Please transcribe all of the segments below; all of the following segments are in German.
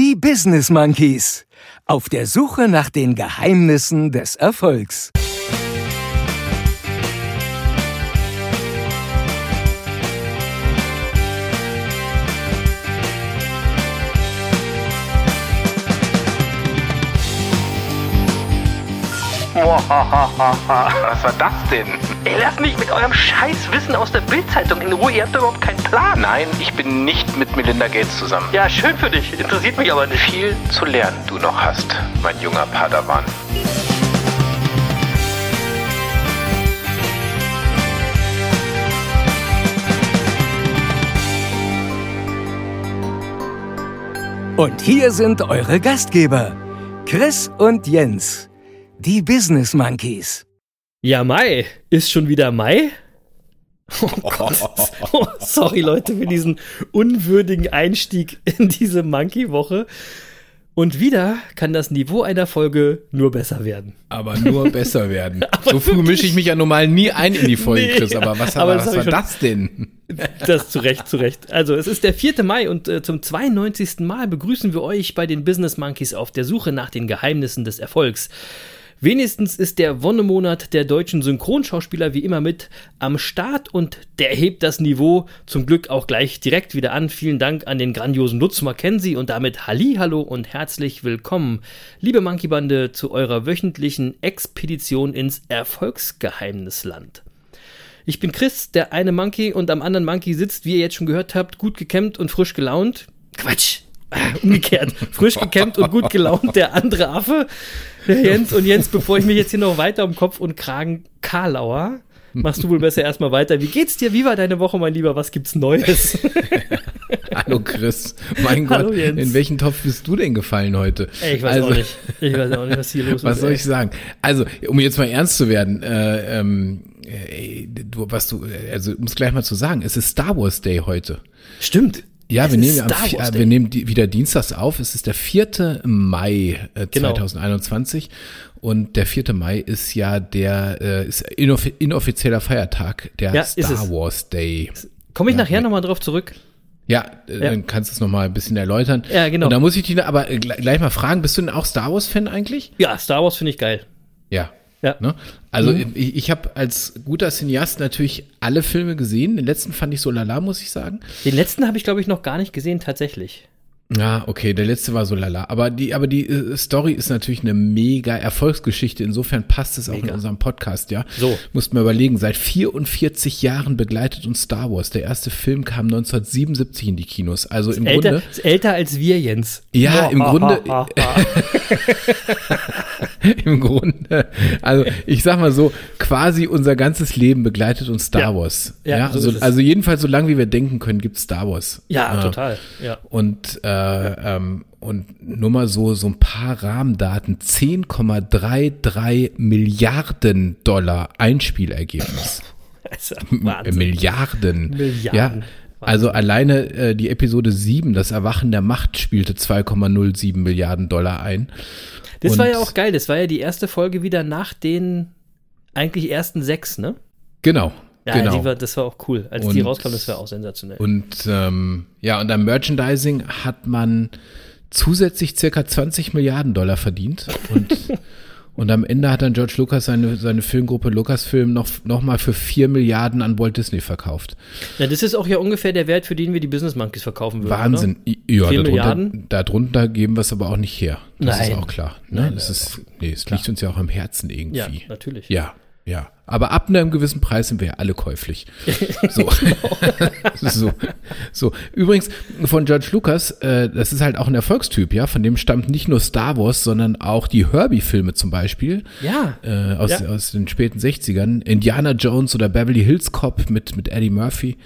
Die Business Monkeys. Auf der Suche nach den Geheimnissen des Erfolgs. Was war das denn? Ey, lasst mich mit eurem Scheißwissen aus der Bildzeitung in Ruhe. Ihr habt überhaupt keinen Plan. Nein, ich bin nicht mit Melinda Gates zusammen. Ja, schön für dich. Interessiert mich aber nicht. Viel zu lernen du noch hast, mein junger Padawan. Und hier sind eure Gastgeber, Chris und Jens, die Business Monkeys. Ja, Mai. Ist schon wieder Mai? Oh Gott. Oh, sorry, Leute, für diesen unwürdigen Einstieg in diese Monkey-Woche. Und wieder kann das Niveau einer Folge nur besser werden. Aber nur besser werden. so früh mische ich mich ja normal nie ein in die Folge, Nee, Chris. Aber was, aber was war schon- das denn? Das zu Recht, zu Recht. Also, es ist der 4. Mai und äh, zum 92. Mal begrüßen wir euch bei den Business Monkeys auf der Suche nach den Geheimnissen des Erfolgs. Wenigstens ist der Wonnemonat der deutschen Synchronschauspieler wie immer mit am Start und der hebt das Niveau zum Glück auch gleich direkt wieder an. Vielen Dank an den grandiosen Lutz Mackenzie und damit Halli, hallo und herzlich willkommen, liebe Monkey Bande, zu eurer wöchentlichen Expedition ins Erfolgsgeheimnisland. Ich bin Chris, der eine Monkey und am anderen Monkey sitzt, wie ihr jetzt schon gehört habt, gut gekämmt und frisch gelaunt. Quatsch. Umgekehrt. Frisch gekämmt und gut gelaunt der andere Affe, der Jens. Und Jens, bevor ich mich jetzt hier noch weiter um Kopf und Kragen Karlauer, machst du wohl besser erstmal weiter. Wie geht's dir? Wie war deine Woche, mein Lieber? Was gibt's Neues? Hallo Chris. Mein Hallo, Gott, Jens. in welchen Topf bist du denn gefallen heute? Ey, ich weiß Also, auch nicht. Ich weiß auch nicht, was hier los ist. Was soll ey. ich sagen? Also, um jetzt mal ernst zu werden, äh, ähm, äh, du, was du, also um es gleich mal zu sagen, es ist Star Wars Day heute. Stimmt. Ja, Es wir nehmen, am, äh, wir nehmen die, wieder dienstags auf. Es ist der 4. Mai äh, Genau. 2021 und der 4. Mai ist ja der äh, ist inoffi inoffiziell Feiertag, der Ja, Star. Wars Day. Komme ich Ja, nachher nochmal drauf zurück? Ja, äh, Ja. dann kannst du es noch mal ein bisschen erläutern. Ja, genau. Und da muss ich dich aber gleich mal fragen, bist du denn auch Star Wars Fan eigentlich? Ja, Star Wars finde ich geil. Ja. Ja. Ne? Also Mhm. ich, ich habe als guter Cineast natürlich alle Filme gesehen. Den letzten fand ich so lala, muss ich sagen. Den letzten habe ich, glaube ich, noch gar nicht gesehen, tatsächlich. Ja, okay, der letzte war so lala. Aber die, aber die äh, Story ist natürlich eine mega Erfolgsgeschichte. Insofern passt es auch Mega. in unserem Podcast, ja. So. Musst mal überlegen, seit 44 Jahren begleitet uns Star Wars. Der erste Film kam 1977 in die Kinos. Also im Älter, Grunde. ist älter als wir, Jens. Ja, im Ha, Grunde- ha, ha. Im Grunde, also ich sag mal so, quasi unser ganzes Leben begleitet uns Star Ja. Wars. Ja, Ja, so also, ist es. also jedenfalls so lange wie wir denken können, gibt's Star Wars. Ja, Äh, total. Ja. Und, äh, ähm, und nur mal so, so ein paar Rahmendaten. 10,33 Milliarden Dollar Einspielergebnis. Wahnsinn. Milliarden. Milliarden. Ja. Also alleine äh, die Episode 7, das Erwachen der Macht, spielte 2,07 Milliarden Dollar ein. Das war Und- ja auch geil. Das war ja die erste Folge wieder nach den eigentlich ersten sechs, ne? Genau. Ja, genau. die war, das war auch cool. Als die Und- rauskam, das war auch sensationell. Und ähm, ja, und am Merchandising hat man zusätzlich circa 20 Milliarden Dollar verdient. Und, und am Ende hat dann George Lucas seine, seine Filmgruppe Lucasfilm noch, noch mal für 4 Milliarden an Walt Disney verkauft. ja, das ist auch ja ungefähr der Wert, für den wir die Business Monkeys verkaufen würden. Wahnsinn. Oder? Ja, Vier darunter, Milliarden? darunter geben wir es aber auch nicht her. Das Nein. ist auch klar. Ne? Nein, das ist, nee, es liegt uns ja auch am Herzen irgendwie. Ja, natürlich. Ja, ja. Aber ab einem gewissen Preis sind wir ja alle käuflich. So. so. so. Übrigens, von George Lucas, äh, das ist halt auch ein Erfolgstyp, ja. Von dem stammt nicht nur Star Wars, sondern auch die Herbie-Filme zum Beispiel. Ja. Äh, aus, Ja. aus den späten 60ern. Indiana Jones oder Beverly Hills Cop mit, mit Eddie Murphy.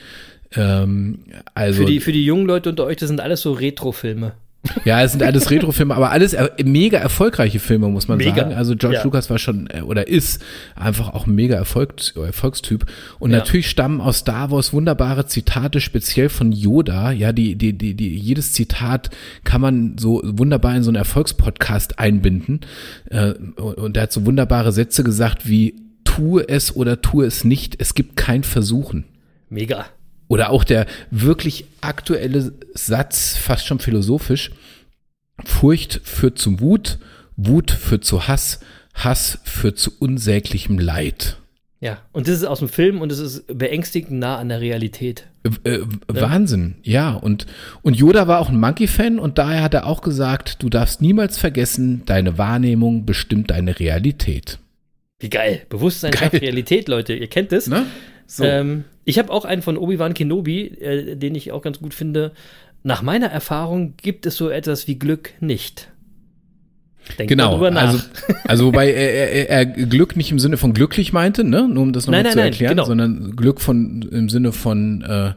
Ähm, also, Für die, für die jungen Leute unter euch, das sind alles so Retro-Filme. Ja, es sind alles Retro-Filme, aber alles mega erfolgreiche Filme, muss man Mega. sagen. Also George Ja. Lucas war schon äh, oder ist einfach auch ein mega Erfolgs Erfolgstyp. Und Ja. natürlich stammen aus Star Wars wunderbare Zitate, speziell von Yoda. Ja, die, die, die, die, jedes Zitat kann man so wunderbar in so einen Erfolgspodcast einbinden. Äh, und, und er hat so wunderbare Sätze gesagt wie, tue es oder tue es nicht, es gibt kein Versuchen. Mega. Oder auch der wirklich aktuelle Satz, fast schon philosophisch. Furcht führt zu Wut, Wut führt zu Hass, Hass führt zu unsäglichem Leid. Ja, und das ist aus dem Film und es ist beängstigend nah an der Realität. Äh, äh, Wahnsinn, ja. Und, und Yoda war auch ein Monkey-Fan und daher hat er auch gesagt, du darfst niemals vergessen, deine Wahrnehmung bestimmt deine Realität. Wie geil. Bewusstsein schafft Realität, Leute. Ihr kennt es. Ne? So. Ähm, ich habe auch einen von Obi-Wan Kenobi, äh, den ich auch ganz gut finde. Nach meiner Erfahrung gibt es so etwas wie Glück nicht. Denk genau, also, also wobei er, er, er Glück nicht im Sinne von glücklich meinte, ne? nur um das nochmal zu nein, erklären, genau. sondern Glück von im Sinne von, äh,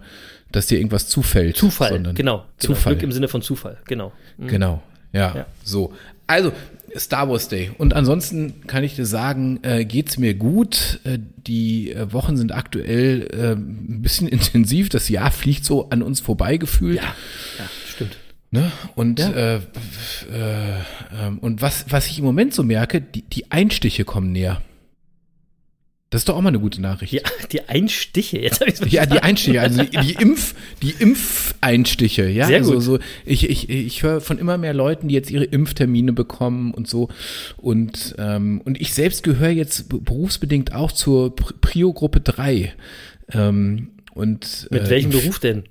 dass dir irgendwas zufällt. Zufall, sondern genau, genau. Zufall. Glück im Sinne von Zufall, genau. Mhm. Genau, ja, Ja. so. Also, Star Wars Day. Und ansonsten kann ich dir sagen, äh, geht's mir gut. Äh, die äh, Wochen sind aktuell äh, ein bisschen intensiv. Das Jahr fliegt so an uns vorbei gefühlt. Ja, ja, stimmt. Ne? Und, Ja. äh, äh, ähm, und was, was ich im Moment so merke, die, die Einstiche kommen näher. Das ist doch auch mal eine gute Nachricht. Ja, die Einstiche, jetzt habe ich es Ja, die Einstiche, also die, die Impf, die Impfeinstiche, ja. Sehr also gut. so, ich, ich, ich höre von immer mehr Leuten, die jetzt ihre Impftermine bekommen und so. Und, ähm, und ich selbst gehöre jetzt be- berufsbedingt auch zur Pri- Prio-Gruppe 3. Ähm, und, Mit äh, welchem ich- Beruf denn?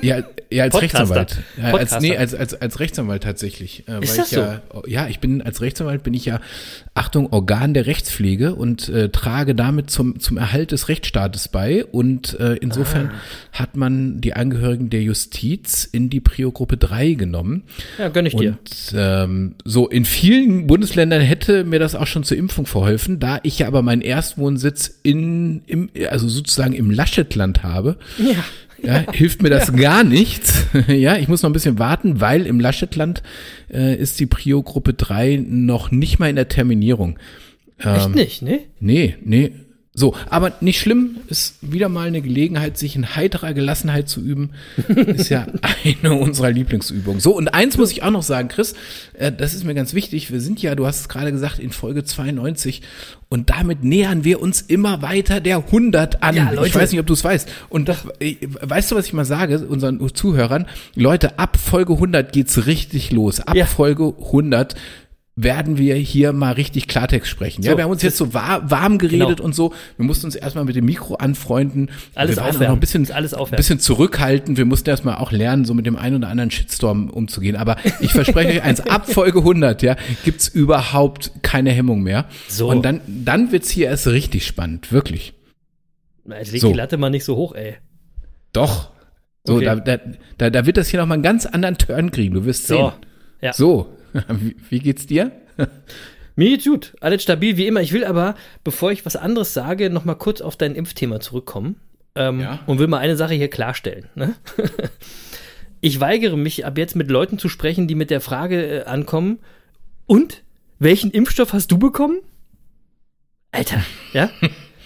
Ja, ja als Podcaster. Rechtsanwalt. Ja, als, nee, als, als, als Rechtsanwalt tatsächlich. Äh, Ist das ich ja, ja, ich bin als Rechtsanwalt bin ich ja, Achtung, Organ der Rechtspflege und äh, trage damit zum, zum Erhalt des Rechtsstaates bei. Und äh, insofern Ah. hat man die Angehörigen der Justiz in die Prio-Gruppe 3 genommen. Ja, gönn ich dir. Und ähm, so in vielen Bundesländern hätte mir das auch schon zur Impfung verholfen, da ich ja aber meinen Erstwohnsitz in, im, also sozusagen im Laschetland habe. Ja. Ja, hilft mir das gar nichts. ja, ich muss noch ein bisschen warten, weil im Laschetland äh, ist die Prio-Gruppe 3 noch nicht mal in der Terminierung. Echt nicht, ne? Nee, nee. So, aber nicht schlimm, ist wieder mal eine Gelegenheit, sich in heiterer Gelassenheit zu üben. Ist ja eine unserer Lieblingsübungen. So, und eins muss ich auch noch sagen, Chris, äh, das ist mir ganz wichtig. Wir sind ja, du hast es gerade gesagt, in Folge 92 und damit nähern wir uns immer weiter der 100 an. Ja, Leute. ich weiß nicht, ob du es weißt. Und das, äh, weißt du, was ich mal sage unseren Zuhörern? Leute, ab Folge 100 geht's richtig los. Ab Ja. Folge 100 werden wir hier mal richtig Klartext sprechen. Ja, So, wir haben uns jetzt so war, warm geredet Genau. und so. Wir mussten uns erstmal mit dem Mikro anfreunden. Alles wir waren auch aufwärmen. noch ein bisschen, alles aufwärmen. bisschen zurückhaltend. Wir mussten erstmal auch lernen, so mit dem einen oder anderen Shitstorm umzugehen. Aber ich verspreche euch eins, ab Folge 100, ja, gibt's überhaupt keine Hemmung mehr. So. Und dann, dann wird's hier erst richtig spannend. Wirklich. Jetzt leg So. die Latte mal nicht so hoch, ey. Doch. So, Okay. da, da, da, wird das hier noch mal einen ganz anderen Turn kriegen. Du wirst So. sehen. Ja. So. Wie, geht's dir? Mir geht's gut. Alles stabil wie immer. Ich will aber, bevor ich was anderes sage, noch mal kurz auf dein Impfthema zurückkommen. Ähm, Ja. Und will mal eine Sache hier klarstellen. Ne? Ich weigere mich ab jetzt mit Leuten zu sprechen, die mit der Frage äh, ankommen, und welchen Impfstoff hast du bekommen? Alter, ja?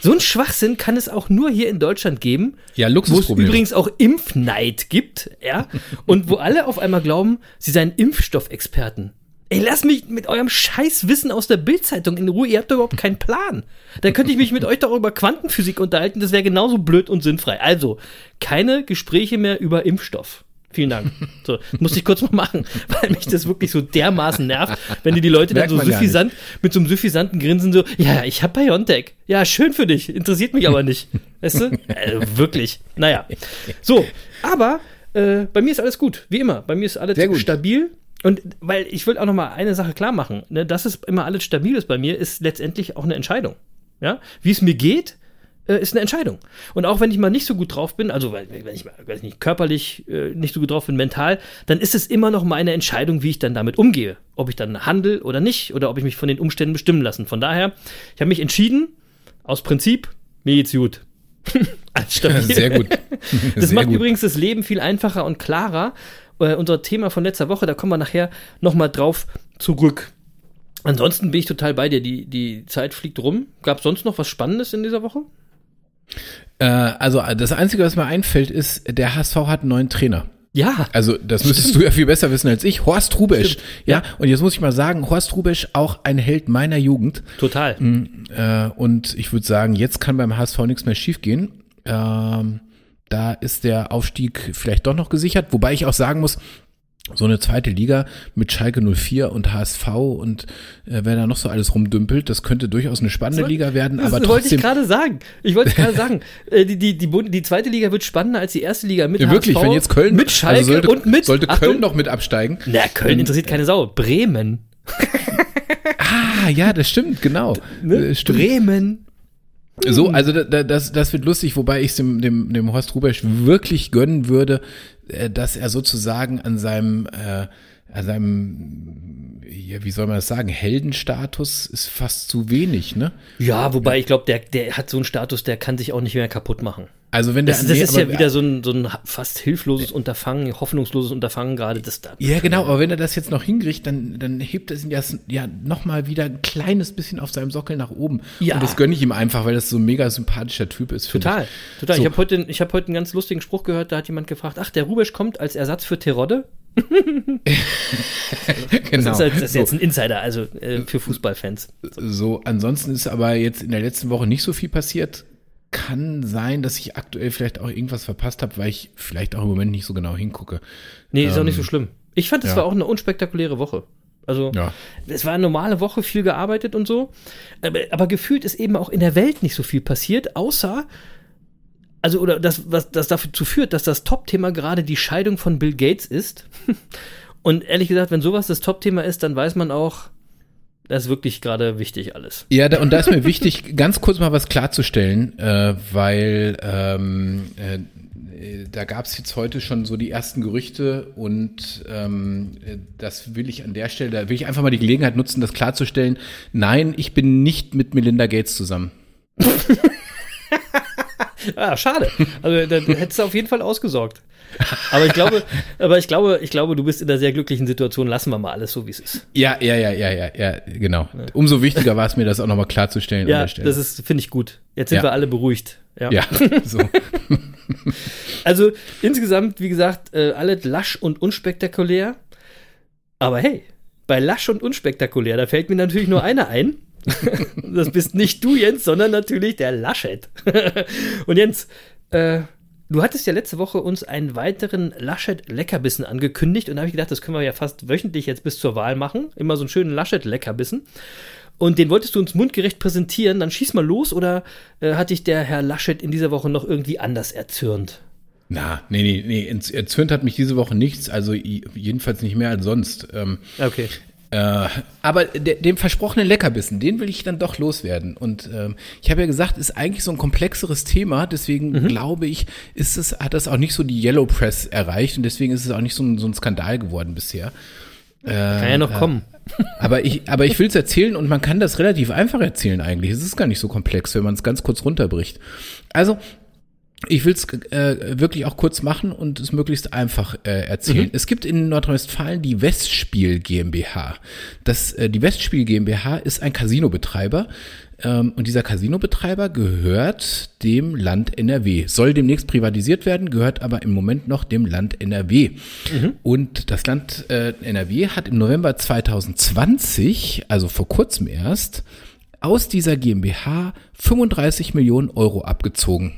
So ein Schwachsinn kann es auch nur hier in Deutschland geben, Ja, wo es Luxusproblem. übrigens auch Impfneid gibt, ja, und wo alle auf einmal glauben, sie seien Impfstoffexperten. Ey, lass mich mit eurem Scheißwissen aus der Bildzeitung in Ruhe, ihr habt doch überhaupt keinen Plan. Dann könnte ich mich mit euch doch über Quantenphysik unterhalten, das wäre genauso blöd und sinnfrei. Also, keine Gespräche mehr über Impfstoff. Vielen Dank. So, musste ich kurz mal machen, weil mich das wirklich so dermaßen nervt, wenn die, die Leute dann Merkt so suffisant, mit so einem suffisanten Grinsen so, ja, ich hab Biontech. Ja, schön für dich, interessiert mich aber nicht. Weißt du? Äh, wirklich. Naja. So, aber äh, bei mir ist alles gut, wie immer. Bei mir ist alles stabil. Und weil ich will auch noch mal eine Sache klar machen, ne, dass es immer alles stabil ist bei mir, ist letztendlich auch eine Entscheidung. Ja, wie es mir geht, äh, ist eine Entscheidung. Und auch wenn ich mal nicht so gut drauf bin, also weil- wenn ich mal, weiß nicht, körperlich äh, nicht so gut drauf bin, mental, dann ist es immer noch meine Entscheidung, wie ich dann damit umgehe. Ob ich dann handle oder nicht, oder ob ich mich von den Umständen bestimmen lassen. Von daher, ich habe mich entschieden, aus Prinzip, mir geht's gut. Stabil. Sehr gut. Das Sehr macht gut. übrigens das Leben viel einfacher und klarer. Äh, unser Thema von letzter Woche, da kommen wir nachher nochmal drauf zurück. Ansonsten bin ich total bei dir. Die, die Zeit fliegt rum. Gab es sonst noch was Spannendes in dieser Woche? Äh, also das Einzige, was mir einfällt, ist, der HSV hat einen neuen Trainer. Ja. Also das müsstest du ja viel besser wissen als ich. Horst Rubesch. Stimmt. Ja, und jetzt muss ich mal sagen, Horst Rubesch auch ein Held meiner Jugend. Total. Äh, und ich würde sagen, jetzt kann beim HSV nichts mehr schiefgehen. Ähm, da ist der Aufstieg vielleicht doch noch gesichert. Wobei ich auch sagen muss, so eine zweite Liga mit Schalke 04 und HSV und äh, wer da noch so alles rumdümpelt, das könnte durchaus eine spannende Liga werden, Das aber wollte ich gerade sagen. Ich wollte gerade sagen, äh, die, die, die, die zweite Liga wird spannender als die erste Liga mit Ja, wirklich, HSV, wenn jetzt Köln mit Schalke also sollte, und mit sollte Achtung, Köln noch mit absteigen. Na, Köln interessiert keine Sau. Bremen. Ah, ja, das stimmt, genau. Ne? Stimmt. Bremen. So, also da, da, das, das wird lustig, wobei ich dem, dem, dem Horst Rubesch wirklich gönnen würde, äh, dass er sozusagen an seinem, äh, an seinem, ja, wie soll man das sagen, Heldenstatus ist fast zu wenig, ne? Ja, wobei ich glaube, der, der hat so einen Status, der kann sich auch nicht mehr kaputt machen. Also wenn der, Das, das nee, ist aber- ja wieder so ein, so ein fast hilfloses Unterfangen, hoffnungsloses Unterfangen gerade. Das da. Ja, genau, aber wenn er das jetzt noch hinkriegt, dann, dann hebt es ihn ja, ja nochmal wieder ein kleines bisschen auf seinem Sockel nach oben. Ja. Und das gönne ich ihm einfach, weil das so ein mega sympathischer Typ ist. Total, total. So. Ich habe heute, ich hab heute einen ganz lustigen Spruch gehört, da hat jemand gefragt, ach, der Rubesch kommt als Ersatz für Terodde. Genau. Das ist, halt, das ist so. jetzt ein Insider, also äh, für Fußballfans. So, ansonsten ist aber jetzt in der letzten Woche nicht so viel passiert. Kann sein, dass ich aktuell vielleicht auch irgendwas verpasst habe, weil ich vielleicht auch im Moment nicht so genau hingucke. Nee, ist auch Ähm, nicht so schlimm. Ich fand, es ja. war auch eine unspektakuläre Woche. Also, Ja. es war eine normale Woche, viel gearbeitet und so. Aber, aber gefühlt ist eben auch in der Welt nicht so viel passiert, außer, also, oder das, was das dazu führt, dass das Top-Thema gerade die Scheidung von Bill Gates ist. Und ehrlich gesagt, wenn sowas das Top-Thema ist, dann weiß man auch, das ist wirklich gerade wichtig alles. Ja, da, und da ist mir wichtig, ganz kurz mal was klarzustellen, äh, weil ähm, äh, da gab es jetzt heute schon so die ersten Gerüchte und ähm, äh, das will ich an der Stelle, da will ich einfach mal die Gelegenheit nutzen, das klarzustellen. Nein, ich bin nicht mit Melinda Gates zusammen. Ah, schade. Also da hättest du auf jeden Fall ausgesorgt. Aber ich glaube, aber ich glaube, ich glaube, du bist in einer sehr glücklichen Situation. Lassen wir mal alles so, wie es ist. Ja, ja, ja, ja, ja, ja, genau. Umso wichtiger war es mir, das auch nochmal klarzustellen Ja, das ist, finde ich gut. Jetzt sind Ja. wir alle beruhigt. Ja. ja, so. Also insgesamt, wie gesagt, äh, alle lasch und unspektakulär. Aber hey, bei lasch und unspektakulär, da fällt mir natürlich nur einer ein. das bist nicht du, Jens, sondern natürlich der Laschet. und Jens, äh, du hattest ja letzte Woche uns einen weiteren Laschet-Leckerbissen angekündigt und da habe ich gedacht, das können wir ja fast wöchentlich jetzt bis zur Wahl machen. Immer so einen schönen Laschet-Leckerbissen. Und den wolltest du uns mundgerecht präsentieren, dann schieß mal los oder äh, hat dich der Herr Laschet in dieser Woche noch irgendwie anders erzürnt? Na, nee, nee, nee, erzürnt hat mich diese Woche nichts, also jedenfalls nicht mehr als sonst. Ähm, Okay. Äh, aber de, dem versprochenen Leckerbissen, den will ich dann doch loswerden. Und ähm, ich habe ja gesagt, ist eigentlich so ein komplexeres Thema, deswegen Mhm. glaube ich, ist es, hat das auch nicht so die Yellow Press erreicht und deswegen ist es auch nicht so ein, so ein Skandal geworden bisher. Kann ja noch kommen. Aber ich, aber ich will es erzählen und man kann das relativ einfach erzählen eigentlich. Es ist gar nicht so komplex, wenn man es ganz kurz runterbricht. Also, ich will es äh, wirklich auch kurz machen und es möglichst einfach äh, erzählen. Es gibt in Nordrhein-Westfalen die Westspiel GmbH. Das, äh, die Westspiel GmbH ist ein Casinobetreiber ähm, und dieser Casinobetreiber gehört dem Land NRW. Soll demnächst privatisiert werden, gehört aber im Moment noch dem Land NRW. Und das Land äh, NRW hat im November 2020, also vor kurzem erst, aus dieser GmbH 35 Millionen Euro abgezogen.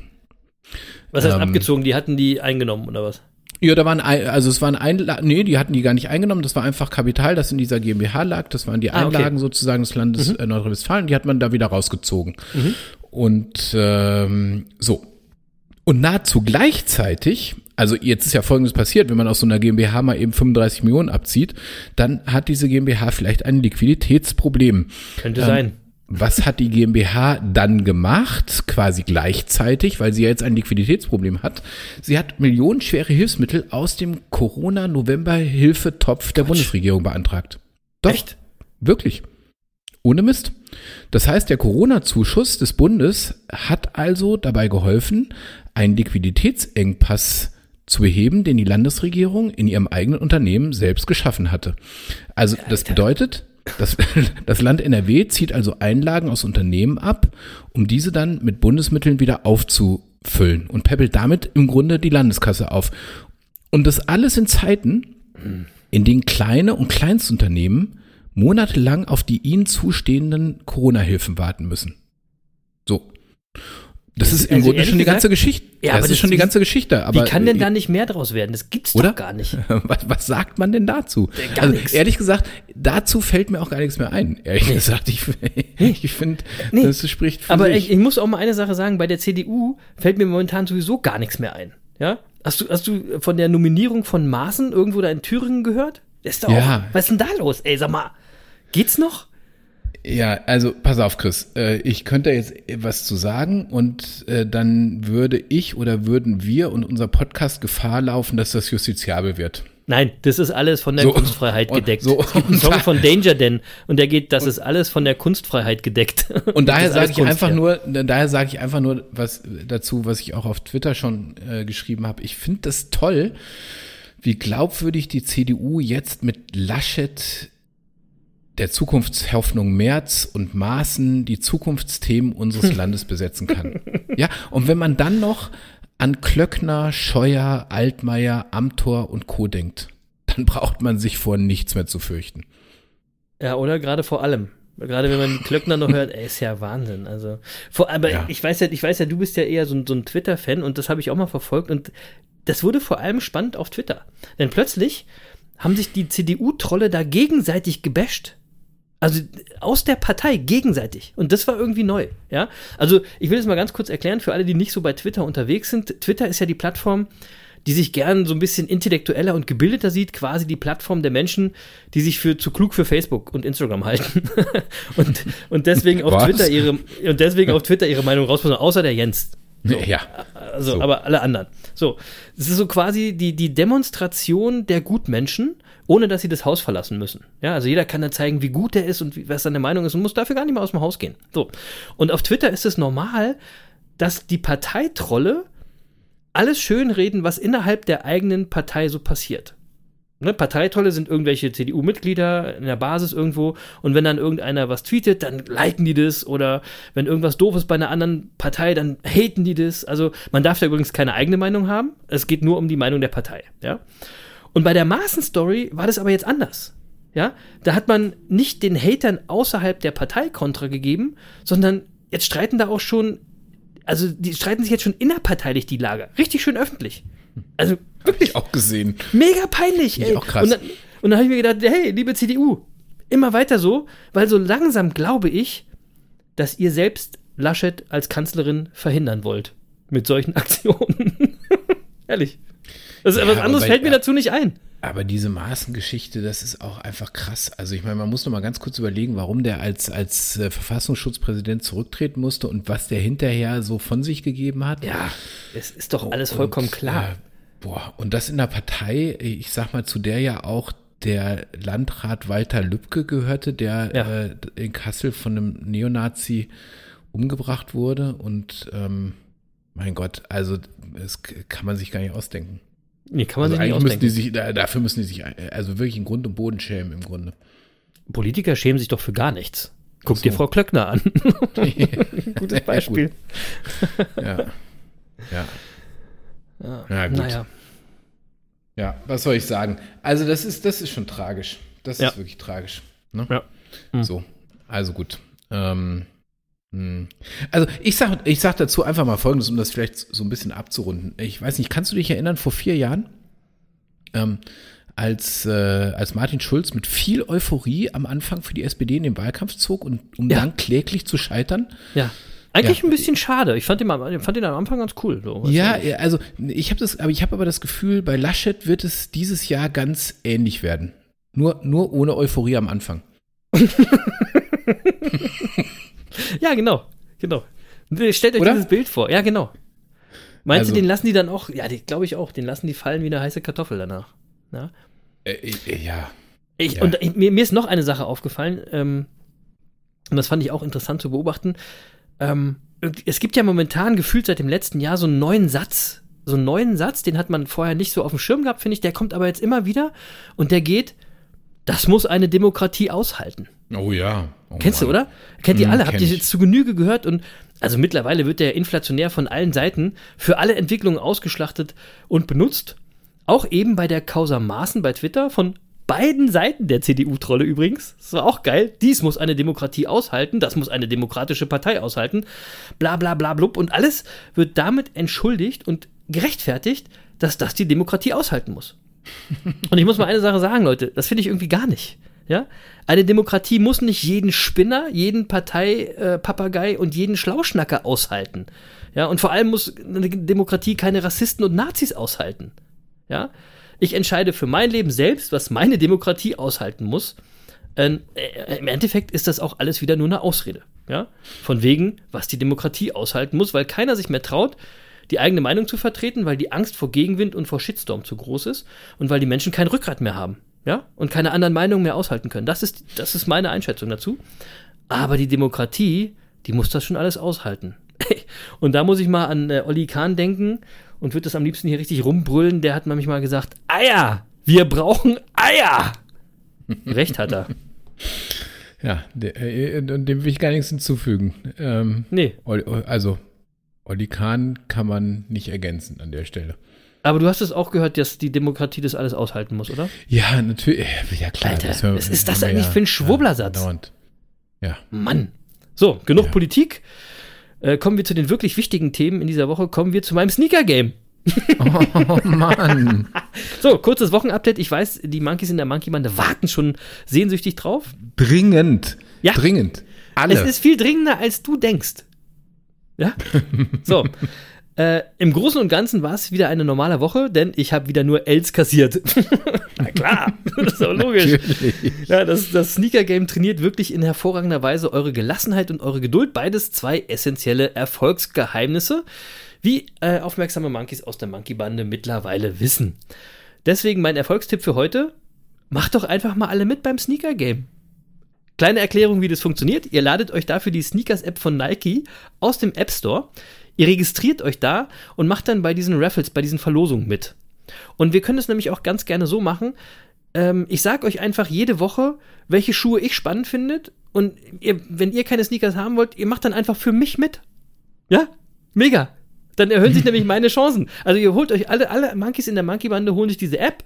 Was heißt Ähm, abgezogen? Die hatten die eingenommen oder was? Ja, da waren, ein, also es waren Einla nee, die hatten die gar nicht eingenommen, das war einfach Kapital, das in dieser GmbH lag, das waren die Ah, okay. Einlagen sozusagen des Landes äh, Nordrhein-Westfalen, die hat man da wieder rausgezogen. Und ähm, so. Und nahezu gleichzeitig, also jetzt ist ja Folgendes passiert, wenn man aus so einer GmbH mal eben 35 Millionen abzieht, dann hat diese GmbH vielleicht ein Liquiditätsproblem. Könnte Ähm, sein. Was hat die GmbH dann gemacht, quasi gleichzeitig, weil sie ja jetzt ein Liquiditätsproblem hat? Sie hat millionenschwere Hilfsmittel aus dem Corona-November-Hilfetopf der Bundesregierung beantragt. Doch, Echt? wirklich. Ohne Mist. Das heißt, der Corona-Zuschuss des Bundes hat also dabei geholfen, einen Liquiditätsengpass zu beheben, den die Landesregierung in ihrem eigenen Unternehmen selbst geschaffen hatte. Also das bedeutet, das, das Land NRW zieht also Einlagen aus Unternehmen ab, um diese dann mit Bundesmitteln wieder aufzufüllen und peppelt damit im Grunde die Landeskasse auf. Und das alles in Zeiten, in denen kleine und Kleinstunternehmen monatelang auf die ihnen zustehenden Corona-Hilfen warten müssen. So. Das ist im Also Grunde schon die gesagt- ganze Geschichte. Ja, das aber ist das- schon die wie- ganze Geschichte. Aber Wie kann denn da nicht mehr draus werden? Das gibt's Oder? doch gar nicht. was, was sagt man denn dazu? gar also, nichts. ehrlich gesagt, dazu fällt mir auch gar nichts mehr ein. Ehrlich gesagt, ich, ich finde, Nee. das spricht für Aber ich, ich muss auch mal eine Sache sagen, bei der CDU fällt mir momentan sowieso gar nichts mehr ein. Ja? Hast du, hast du von der Nominierung von Maaßen irgendwo da in Thüringen gehört? Das ist doch Ja. auch, was ist denn da los? Ey, sag mal, geht's noch? Ja, also pass auf, Chris. Äh, ich könnte jetzt was zu sagen und äh, dann würde ich oder würden wir und unser Podcast Gefahr laufen, dass das justiziabel wird. Nein, das ist alles von der So, Kunstfreiheit und- gedeckt. so, es gibt einen und Song von Danger Dan und der geht, das ist alles von der Kunstfreiheit gedeckt. Und daher sage ich Kunst, einfach ja. nur, daher sage ich einfach nur was dazu, was ich auch auf Twitter schon äh, geschrieben habe. Ich finde das toll, wie glaubwürdig die CDU jetzt mit Laschet der Zukunftshoffnung Merz und Maaßen die Zukunftsthemen unseres Landes besetzen kann. Ja, und wenn man dann noch an Klöckner, Scheuer, Altmaier, Amthor und Co. denkt, dann braucht man sich vor nichts mehr zu fürchten. Ja, oder gerade vor allem. Gerade wenn man Klöckner noch hört, ey, ist ja Wahnsinn. Also, vor, aber Ja. ich weiß ja, ich weiß ja, du bist ja eher so ein, so ein Twitter-Fan und das habe ich auch mal verfolgt und das wurde vor allem spannend auf Twitter. Denn plötzlich haben sich die CDU-Trolle da gegenseitig gebasht. Also aus der Partei gegenseitig. Und das war irgendwie neu. Ja? Also ich will es mal ganz kurz erklären für alle, die nicht so bei Twitter unterwegs sind. Twitter ist ja die Plattform, die sich gern so ein bisschen intellektueller und gebildeter sieht, quasi die Plattform der Menschen, die sich für zu klug für Facebook und Instagram halten. und, und deswegen auf Was? Twitter ihre und deswegen auf Twitter ihre Meinung rauspassen, außer der Jens. Ja. Also, So. aber alle anderen. So, es ist so quasi die, die Demonstration der Gutmenschen, ohne dass sie das Haus verlassen müssen. Ja, also jeder kann dann zeigen, wie gut er ist und wie, was seine Meinung ist und muss dafür gar nicht mehr aus dem Haus gehen. So. Und auf Twitter ist es normal, dass die Parteitrolle alles schönreden, was innerhalb der eigenen Partei so passiert. Ne, Parteitrolle sind irgendwelche CDU-Mitglieder in der Basis irgendwo und wenn dann irgendeiner was tweetet, dann liken die das oder wenn irgendwas doof ist bei einer anderen Partei, dann haten die das. Also man darf da übrigens keine eigene Meinung haben. Es geht nur um die Meinung der Partei. Ja? Und bei der Maßen-Story war das aber jetzt anders. Ja? Da hat man nicht den Hatern außerhalb der Partei Kontra gegeben, sondern jetzt streiten da auch schon, also die streiten sich jetzt schon innerparteilich die Lager. Richtig schön öffentlich. Also wirklich Auch gesehen. Mega peinlich, ey. ich auch krass. Und dann, und dann habe ich mir gedacht, hey, liebe CDU, immer weiter so, weil so langsam glaube ich, dass ihr selbst Laschet als Kanzlerin verhindern wollt. Mit solchen Aktionen. Ehrlich. Das, Ja, was anderes fällt mir dazu nicht ein. Aber diese Maßengeschichte, das ist auch einfach krass. Also ich meine, man muss noch mal ganz kurz überlegen, warum der als, als äh, Verfassungsschutzpräsident zurücktreten musste und was der hinterher so von sich gegeben hat. Ja, es ist doch alles vollkommen Und, klar. Äh, boah, und das in der Partei, ich sag mal, zu der ja auch der Landrat Walter Lübcke gehörte, der Ja. äh, in Kassel von einem Neonazi umgebracht wurde. Und ähm, mein Gott, also das kann man sich gar nicht ausdenken. Nee, kann man Also sich nicht eigentlich müssen ausdenken. die sich, da, dafür müssen die sich also wirklich in Grund und Boden schämen im Grunde. Politiker schämen sich doch für gar nichts. Guck so. dir Frau Klöckner an. Gutes Ja, Beispiel. Ja. Ja. Ja, gut. Naja. Ja, was soll ich sagen? Also das ist, das ist schon tragisch. Das Ja. ist wirklich tragisch. Ne? Ja. Hm. So, also gut. Ähm, hm. Also ich sag, ich sag dazu einfach mal Folgendes, um das vielleicht so ein bisschen abzurunden. Ich weiß nicht, kannst du dich erinnern, vor vier Jahren, ähm, als, äh, als Martin Schulz mit viel Euphorie am Anfang für die SPD in den Wahlkampf zog und um Ja. dann kläglich zu scheitern? Ja. Eigentlich Ja. ein bisschen schade. Ich fand ihn, am- fand ihn am Anfang ganz cool. So. Ja, ja, also ich habe das, aber ich habe aber das Gefühl, bei Laschet wird es dieses Jahr ganz ähnlich werden. Nur, nur ohne Euphorie am Anfang. Ja, genau. Genau. Stellt euch Oder? dieses Bild vor. Ja, genau. Meinst Also- du, den lassen die dann auch, ja, glaube ich auch, den lassen die fallen wie eine heiße Kartoffel danach. Ja, Äh, äh, ja. ich, Ja. Und ich, mir, mir ist noch eine Sache aufgefallen, ähm, und das fand ich auch interessant zu beobachten. Ähm, es gibt ja momentan gefühlt seit dem letzten Jahr so einen neuen Satz. So einen neuen Satz, den hat man vorher nicht so auf dem Schirm gehabt, finde ich. Der kommt aber jetzt immer wieder und der geht, das muss eine Demokratie aushalten. Oh ja. Oh Kennst du, Mann. oder? Kennt ihr Hm, alle? Habt ihr jetzt zu Genüge gehört? Und also mittlerweile wird der inflationär von allen Seiten für alle Entwicklungen ausgeschlachtet und benutzt. Auch eben bei der Causa Maßen bei Twitter von beiden Seiten der CDU-Trolle übrigens. Das war auch geil. Dies muss eine Demokratie aushalten, das muss eine demokratische Partei aushalten. Bla bla bla blub. Und alles wird damit entschuldigt und gerechtfertigt, dass das die Demokratie aushalten muss. Und ich muss mal eine Sache sagen, Leute, das finde ich irgendwie gar nicht. Ja? Eine Demokratie muss nicht jeden Spinner, jeden Parteipapagei äh, und jeden Schlauschnacker aushalten. Ja, und vor allem muss eine Demokratie keine Rassisten und Nazis aushalten. Ja? Ich entscheide für mein Leben selbst, was meine Demokratie aushalten muss. Ähm, äh, Im Endeffekt ist das auch alles wieder nur eine Ausrede. Ja? Von wegen, was die Demokratie aushalten muss, weil keiner sich mehr traut, die eigene Meinung zu vertreten, weil die Angst vor Gegenwind und vor Shitstorm zu groß ist und weil die Menschen kein Rückgrat mehr haben. Ja? Und keine anderen Meinungen mehr aushalten können. Das ist, das ist meine Einschätzung dazu. Aber die Demokratie, die muss das schon alles aushalten. und da muss ich mal an äh, Olli Kahn denken und würde das am liebsten hier richtig rumbrüllen. Der hat manchmal gesagt, Eier! Wir brauchen Eier! Recht hat er. Ja, de, äh, dem will ich gar nichts hinzufügen. Ähm, nee. Also, Olli Kahn kann man nicht ergänzen an der Stelle. Aber du hast es auch gehört, dass die Demokratie das alles aushalten muss, oder? Ja, natürlich. Ja, klar. Alter, was ist das eigentlich ja, für ein Schwubblersatz? Ja, ja. Mann. So, genug ja. Politik. Äh, kommen wir zu den wirklich wichtigen Themen in dieser Woche. Kommen wir zu meinem Sneaker-Game. oh Mann. so, kurzes Wochenupdate. Ich weiß, die Monkeys in der Monkey-Bande warten schon sehnsüchtig drauf. Dringend. Ja. Dringend. Alle. Es ist viel dringender, als du denkst. Ja? So. Äh, Im Großen und Ganzen war es wieder eine normale Woche, denn ich habe wieder nur Els kassiert. Na klar, das ist auch logisch. Ja, das, das Sneaker-Game trainiert wirklich in hervorragender Weise eure Gelassenheit und eure Geduld. Beides zwei essentielle Erfolgsgeheimnisse, wie äh, aufmerksame Monkeys aus der Monkey-Bande mittlerweile wissen. Deswegen mein Erfolgstipp für heute: Macht doch einfach mal alle mit beim Sneaker-Game. Kleine Erklärung, wie das funktioniert. Ihr ladet euch dafür die Sneakers-App von Nike aus dem App Store. Ihr registriert euch da und macht dann bei diesen Raffles, bei diesen Verlosungen mit. Und wir können es nämlich auch ganz gerne so machen. Ähm, ich sage euch einfach jede Woche, welche Schuhe ich spannend findet. Und ihr, wenn ihr keine Sneakers haben wollt, ihr macht dann einfach für mich mit. Ja? Mega. Dann erhöhen sich nämlich meine Chancen. Also ihr holt euch alle, alle Monkeys in der Monkey-Bande, holen sich diese App,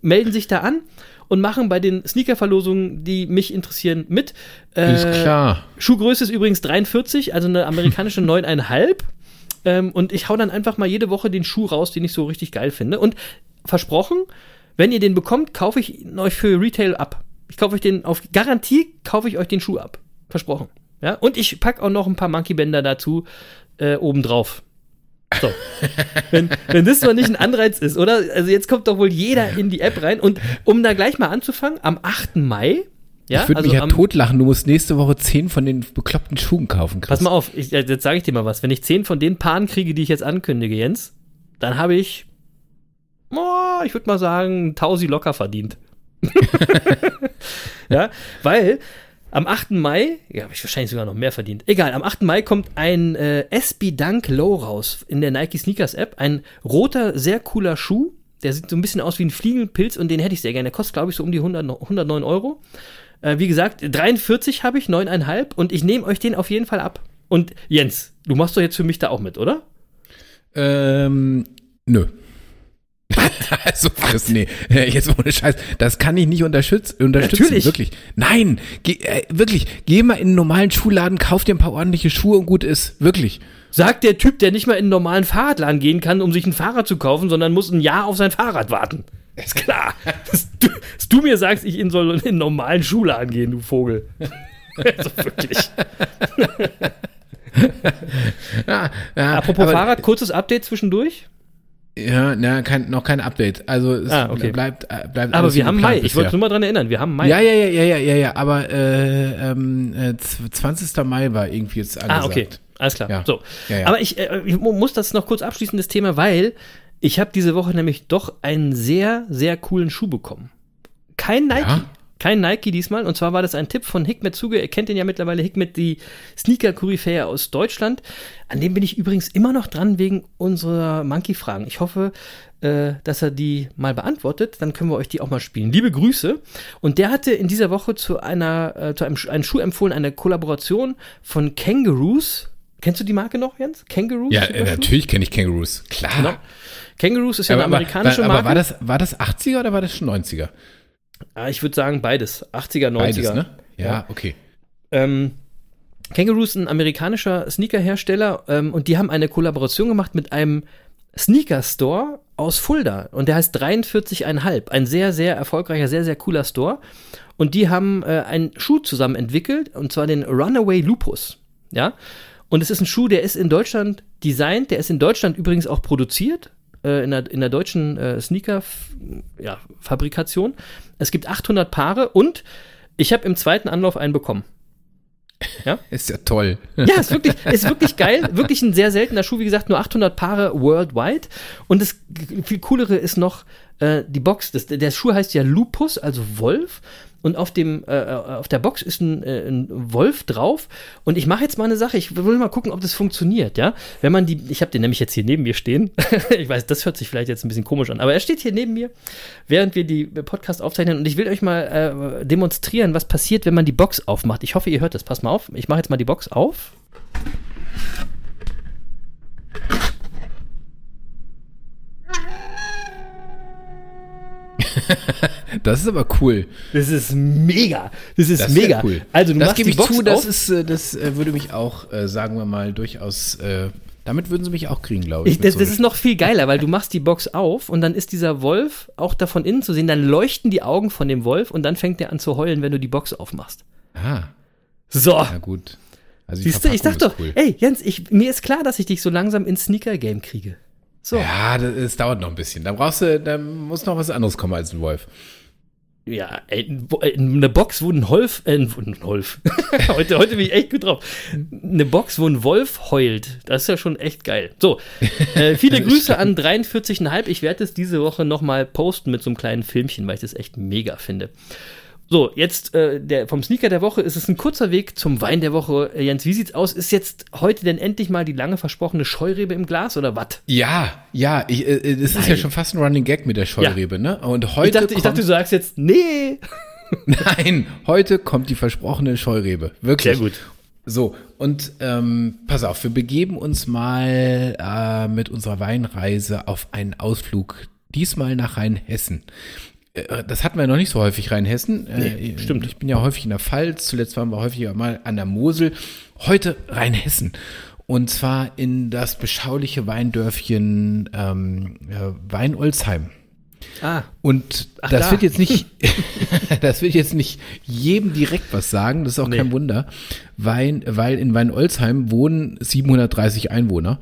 melden sich da an und machen bei den Sneaker-Verlosungen, die mich interessieren, mit. Äh, ist klar. Schuhgröße ist übrigens 43, also eine amerikanische 9,5. Ähm, und ich hau dann einfach mal jede Woche den Schuh raus, den ich so richtig geil finde. Und versprochen, wenn ihr den bekommt, kaufe ich ihn euch für Retail ab. Ich kaufe euch den auf Garantie, kaufe ich euch den Schuh ab. Versprochen. Ja, und ich packe auch noch ein paar Monkey-Bänder dazu äh, obendrauf. So. wenn, wenn das mal nicht ein Anreiz ist, oder? Also jetzt kommt doch wohl jeder in die App rein. Und um da gleich mal anzufangen, am 8. Mai. Ja, ich würde also mich ja totlachen, du musst nächste Woche zehn von den bekloppten Schuhen kaufen. Chris. Pass mal auf, ich, jetzt sage ich dir mal was. Wenn ich zehn von den Paaren kriege, die ich jetzt ankündige, Jens, dann habe ich, oh, ich würde mal sagen, Tausi locker verdient. ja, weil am 8. Mai, ja, habe ich wahrscheinlich sogar noch mehr verdient. Egal, am 8. Mai kommt ein äh, SB Dunk Low raus in der Nike Sneakers App. Ein roter, sehr cooler Schuh. Der sieht so ein bisschen aus wie ein Fliegenpilz und den hätte ich sehr gerne. Der kostet, glaube ich, so um die 100, 109 Euro. Äh, wie gesagt, 43 habe ich, 9,5 und ich nehme euch den auf jeden Fall ab. Und Jens, du machst doch jetzt für mich da auch mit, oder? Ähm, nö. also, Chris, nee, jetzt ohne Scheiß, das kann ich nicht unterstützen, unterstützen Natürlich. wirklich. Nein, geh, äh, wirklich, geh mal in einen normalen Schuhladen, kauf dir ein paar ordentliche Schuhe und gut ist, wirklich. Sagt der Typ, der nicht mal in einen normalen Fahrradladen gehen kann, um sich ein Fahrrad zu kaufen, sondern muss ein Jahr auf sein Fahrrad warten. Ist klar. dass, du, dass du mir sagst, ich soll in einen normalen Schuhladen gehen, du Vogel. also wirklich. ja, ja, Apropos Fahrrad, kurzes Update zwischendurch. Ja, na, kein, noch kein Update. Also es ah, okay. bleibt, äh, bleibt Aber wir haben Mai. Ich wollte nur mal dran erinnern. Wir haben Mai. Ja, ja, ja, ja, ja, ja, ja. Aber äh, ähm, 20. Äh, Mai war irgendwie jetzt angesagt. Ah, okay. Alles klar. Ja. So. Ja, ja. Aber ich, äh, ich muss das noch kurz abschließen, das Thema, weil ich habe diese Woche nämlich doch einen sehr, sehr coolen Schuh bekommen. Kein Nike. Ja? Kein Nike diesmal. Und zwar war das ein Tipp von Hikmet Zuge. Ihr kennt den ja mittlerweile. Hikmet, die Sneaker-Koryphäe aus Deutschland. An dem bin ich übrigens immer noch dran wegen unserer Monkey-Fragen. Ich hoffe, äh, dass er die mal beantwortet. Dann können wir euch die auch mal spielen. Liebe Grüße. Und der hatte in dieser Woche zu einer, äh, zu einem, einem Schuh empfohlen, eine Kollaboration von Kangaroos. Kennst du die Marke noch, Jens? Kangaroos? Ja, äh, natürlich kenne ich Kangaroos. Klar. Genau. Kangaroos ist ja aber, eine amerikanische aber, Marke. Aber war das, war das 80er oder war das schon 90er? Ah, ich würde sagen beides. 80er, 90er. Beides, ne? Ja, okay. Ähm, Kangaroo ist ein amerikanischer Sneakerhersteller ähm, und die haben eine Kollaboration gemacht mit einem Sneaker-Store aus Fulda und der heißt 43,5. Ein sehr, sehr erfolgreicher, sehr, sehr cooler Store. Und die haben äh, einen Schuh zusammen entwickelt und zwar den Runaway Lupus. Ja. Und es ist ein Schuh, der ist in Deutschland designt, der ist in Deutschland übrigens auch produziert, äh, in, der, in der deutschen äh, Sneaker-Fabrikation. es gibt 800 Paare und ich habe im zweiten Anlauf einen bekommen. Ja? Ist ja toll. Ja, ist wirklich, ist wirklich geil. Wirklich ein sehr seltener Schuh. Wie gesagt, nur 800 Paare worldwide. Und das viel coolere ist noch äh, die Box. Das, der Schuh heißt ja Lupus, also Wolf und auf dem äh, äh, auf der Box ist ein, äh, ein Wolf drauf und ich mache jetzt mal eine Sache, ich will mal gucken, ob das funktioniert, ja? Wenn man die ich habe den nämlich jetzt hier neben mir stehen. ich weiß, das hört sich vielleicht jetzt ein bisschen komisch an, aber er steht hier neben mir, während wir die Podcast aufzeichnen und ich will euch mal äh, demonstrieren, was passiert, wenn man die Box aufmacht. Ich hoffe, ihr hört das. Pass mal auf. Ich mache jetzt mal die Box auf. das ist aber cool. Das ist mega. Das ist das mega. Cool. Also du das gebe ich zu, das ist, äh, das äh, würde mich auch, äh, sagen wir mal, durchaus. damit würden sie mich auch kriegen, glaube ich. ich das, so das ist noch viel geiler, weil du machst die Box auf und dann ist dieser Wolf auch davon innen zu sehen. Dann leuchten die Augen von dem Wolf und dann fängt er an zu heulen, wenn du die Box aufmachst. Ah. So. Na gut. Also Siehst du, ich sag doch, cool. ey, Jens, ich, mir ist klar, dass ich dich so langsam ins Sneaker-Game kriege. So. Ja, das, dauert noch ein bisschen. Da brauchst du, da muss noch was anderes kommen als ein Wolf. Ja, ey, eine Box, wo ein Wolf, äh, ein Wolf. heute, heute bin ich echt gut drauf. Eine Box, wo ein Wolf heult. Das ist ja schon echt geil. So, äh, viele Grüße an 43,5. Ich werde es diese Woche nochmal posten mit so einem kleinen Filmchen, weil ich das echt mega finde. So, jetzt äh, der, vom Sneaker der Woche ist es ein kurzer Weg zum Wein der Woche. Äh, Jens, wie sieht's aus? Ist jetzt heute denn endlich mal die lange versprochene Scheurebe im Glas oder was? Ja, ja, ich, äh, das ist ja schon fast ein Running Gag mit der Scheurebe, ja. ne? Und heute. Ich dachte, ich dachte, du sagst jetzt, nee. Nein, heute kommt die versprochene Scheurebe. Wirklich. Sehr gut. So, und ähm, pass auf, wir begeben uns mal äh, mit unserer Weinreise auf einen Ausflug, diesmal nach Rheinhessen. Äh, das hatten wir noch nicht so häufig Rheinhessen. Äh, nee, äh, stimmt. Ich bin ja häufig in der Pfalz, zuletzt waren wir häufiger mal an der Mosel. Heute Rheinhessen. Und zwar in das beschauliche Weindörfchen ähm, äh, Weinolsheim. Ah. Und Ach, das da. wird jetzt nicht, das wird jetzt nicht jedem direkt was sagen, das ist auch nee. kein Wunder, weil, weil in Weinolsheim wohnen 730 Einwohner.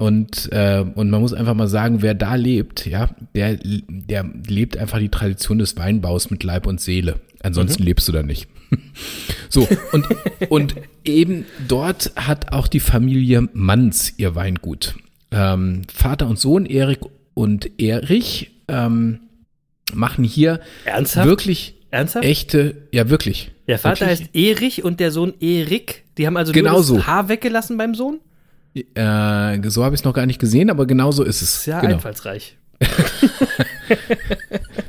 Und, äh, und man muss einfach mal sagen, wer da lebt, ja, der, der lebt einfach die Tradition des Weinbaus mit Leib und Seele. Ansonsten mhm. lebst du da nicht. so, und, und eben dort hat auch die Familie Manns ihr Weingut. Ähm, Vater und Sohn, Erik und Erich, ähm, machen hier Ernsthaft? wirklich Ernsthaft? echte, ja wirklich. Der Vater wirklich? heißt Erich und der Sohn Erik. Die haben also genau das so. Haar weggelassen beim Sohn? Äh, so habe ich es noch gar nicht gesehen, aber genau so ist es. Sehr genau. einfallsreich.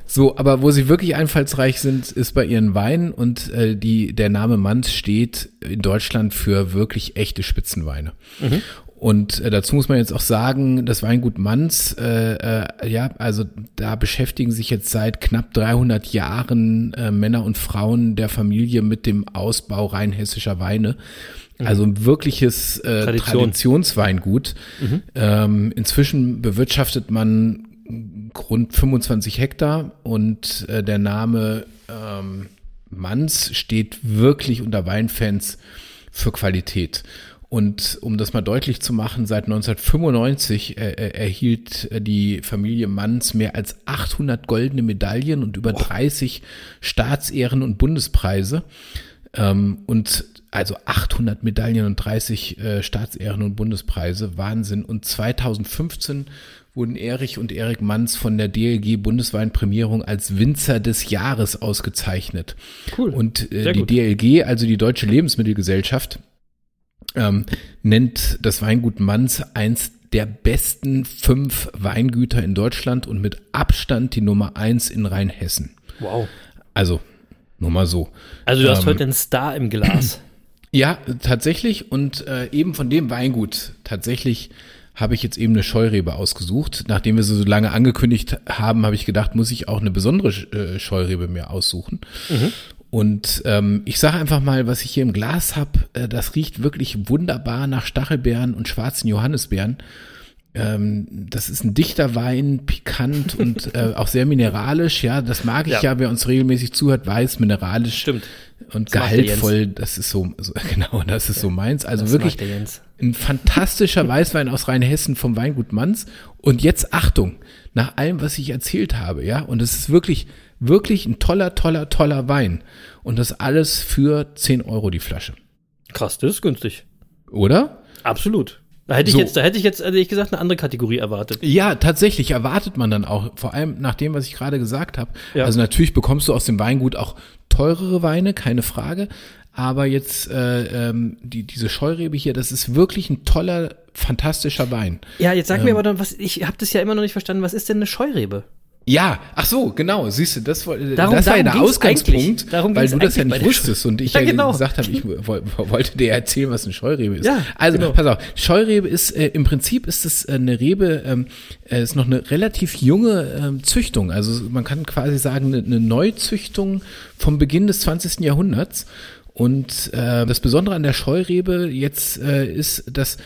so, aber wo sie wirklich einfallsreich sind, ist bei ihren Weinen und äh, die, der Name Manz steht in Deutschland für wirklich echte Spitzenweine. Mhm. Und äh, dazu muss man jetzt auch sagen, das Weingut Manz, äh, äh, ja, also da beschäftigen sich jetzt seit knapp 300 Jahren äh, Männer und Frauen der Familie mit dem Ausbau rheinhessischer Weine. Mhm. Also ein wirkliches äh, Tradition. Traditionsweingut. Mhm. Ähm, inzwischen bewirtschaftet man rund 25 Hektar und äh, der Name ähm, Manns steht wirklich unter Weinfans für Qualität. Und um das mal deutlich zu machen, seit 1995 äh, äh, erhielt die Familie Manns mehr als 800 goldene Medaillen und über 30 Staatsehren und Bundespreise. Ähm, und also 800 Medaillen und 30 äh, Staatsehren und Bundespreise, Wahnsinn. Und 2015 wurden Erich und Erik Manns von der DLG Bundesweinprämierung als Winzer des Jahres ausgezeichnet. Cool. Und äh, die gut. DLG, also die Deutsche Lebensmittelgesellschaft, ähm, nennt das Weingut Manns eins der besten fünf Weingüter in Deutschland und mit Abstand die Nummer eins in Rheinhessen. Wow. Also, nur mal so. Also du hast ähm, heute einen Star im Glas. Ja, tatsächlich. Und äh, eben von dem Weingut tatsächlich habe ich jetzt eben eine Scheurebe ausgesucht. Nachdem wir sie so lange angekündigt haben, habe ich gedacht, muss ich auch eine besondere äh, Scheurebe mir aussuchen. Mhm. Und ähm, ich sage einfach mal, was ich hier im Glas habe, äh, das riecht wirklich wunderbar nach Stachelbeeren und schwarzen Johannisbeeren. Ähm, das ist ein dichter Wein, pikant und äh, auch sehr mineralisch. Ja, das mag ich ja. Ja. wer uns regelmäßig zuhört, weiß, mineralisch Stimmt. und Das gehaltvoll. Das ist so, so genau, das ist so meins. Also Das wirklich ein fantastischer Weißwein aus Rheinhessen vom Weingut Manz. Und jetzt Achtung, nach allem, was ich erzählt habe, ja, und es ist wirklich, wirklich ein toller, toller, toller Wein. Und das alles für 10 Euro die Flasche. Krass, das ist günstig. Oder? Absolut. Da hätte ich So. jetzt, da hätte ich jetzt, ehrlich gesagt, eine andere Kategorie erwartet. Ja, tatsächlich erwartet man dann auch, vor allem nach dem, was ich gerade gesagt habe. Ja. Also natürlich bekommst du aus dem Weingut auch teurere Weine, keine Frage. Aber jetzt äh, ähm, die, diese Scheurebe hier, das ist wirklich ein toller, fantastischer Wein. Ja, jetzt sag mir Ähm. aber dann, was, ich habe das ja immer noch nicht verstanden, was ist denn eine Scheurebe? Ja, ach so, genau, siehst du, das, war- Darum- das war ja der Ausgangspunkt, weil du das ja nicht wusstest und ich Ja, ja, genau. gesagt habe, ich woll- wollte dir erzählen, was eine Scheurebe ist. Ja, also genau. pass auf, Scheurebe ist, äh, im Prinzip ist es äh, eine Rebe, ähm, äh, ist noch eine relativ junge ähm, Züchtung, also man kann quasi sagen, eine, eine Neuzüchtung vom Beginn des 20. Jahrhunderts und äh, das Besondere an der Scheurebe jetzt äh, ist, dass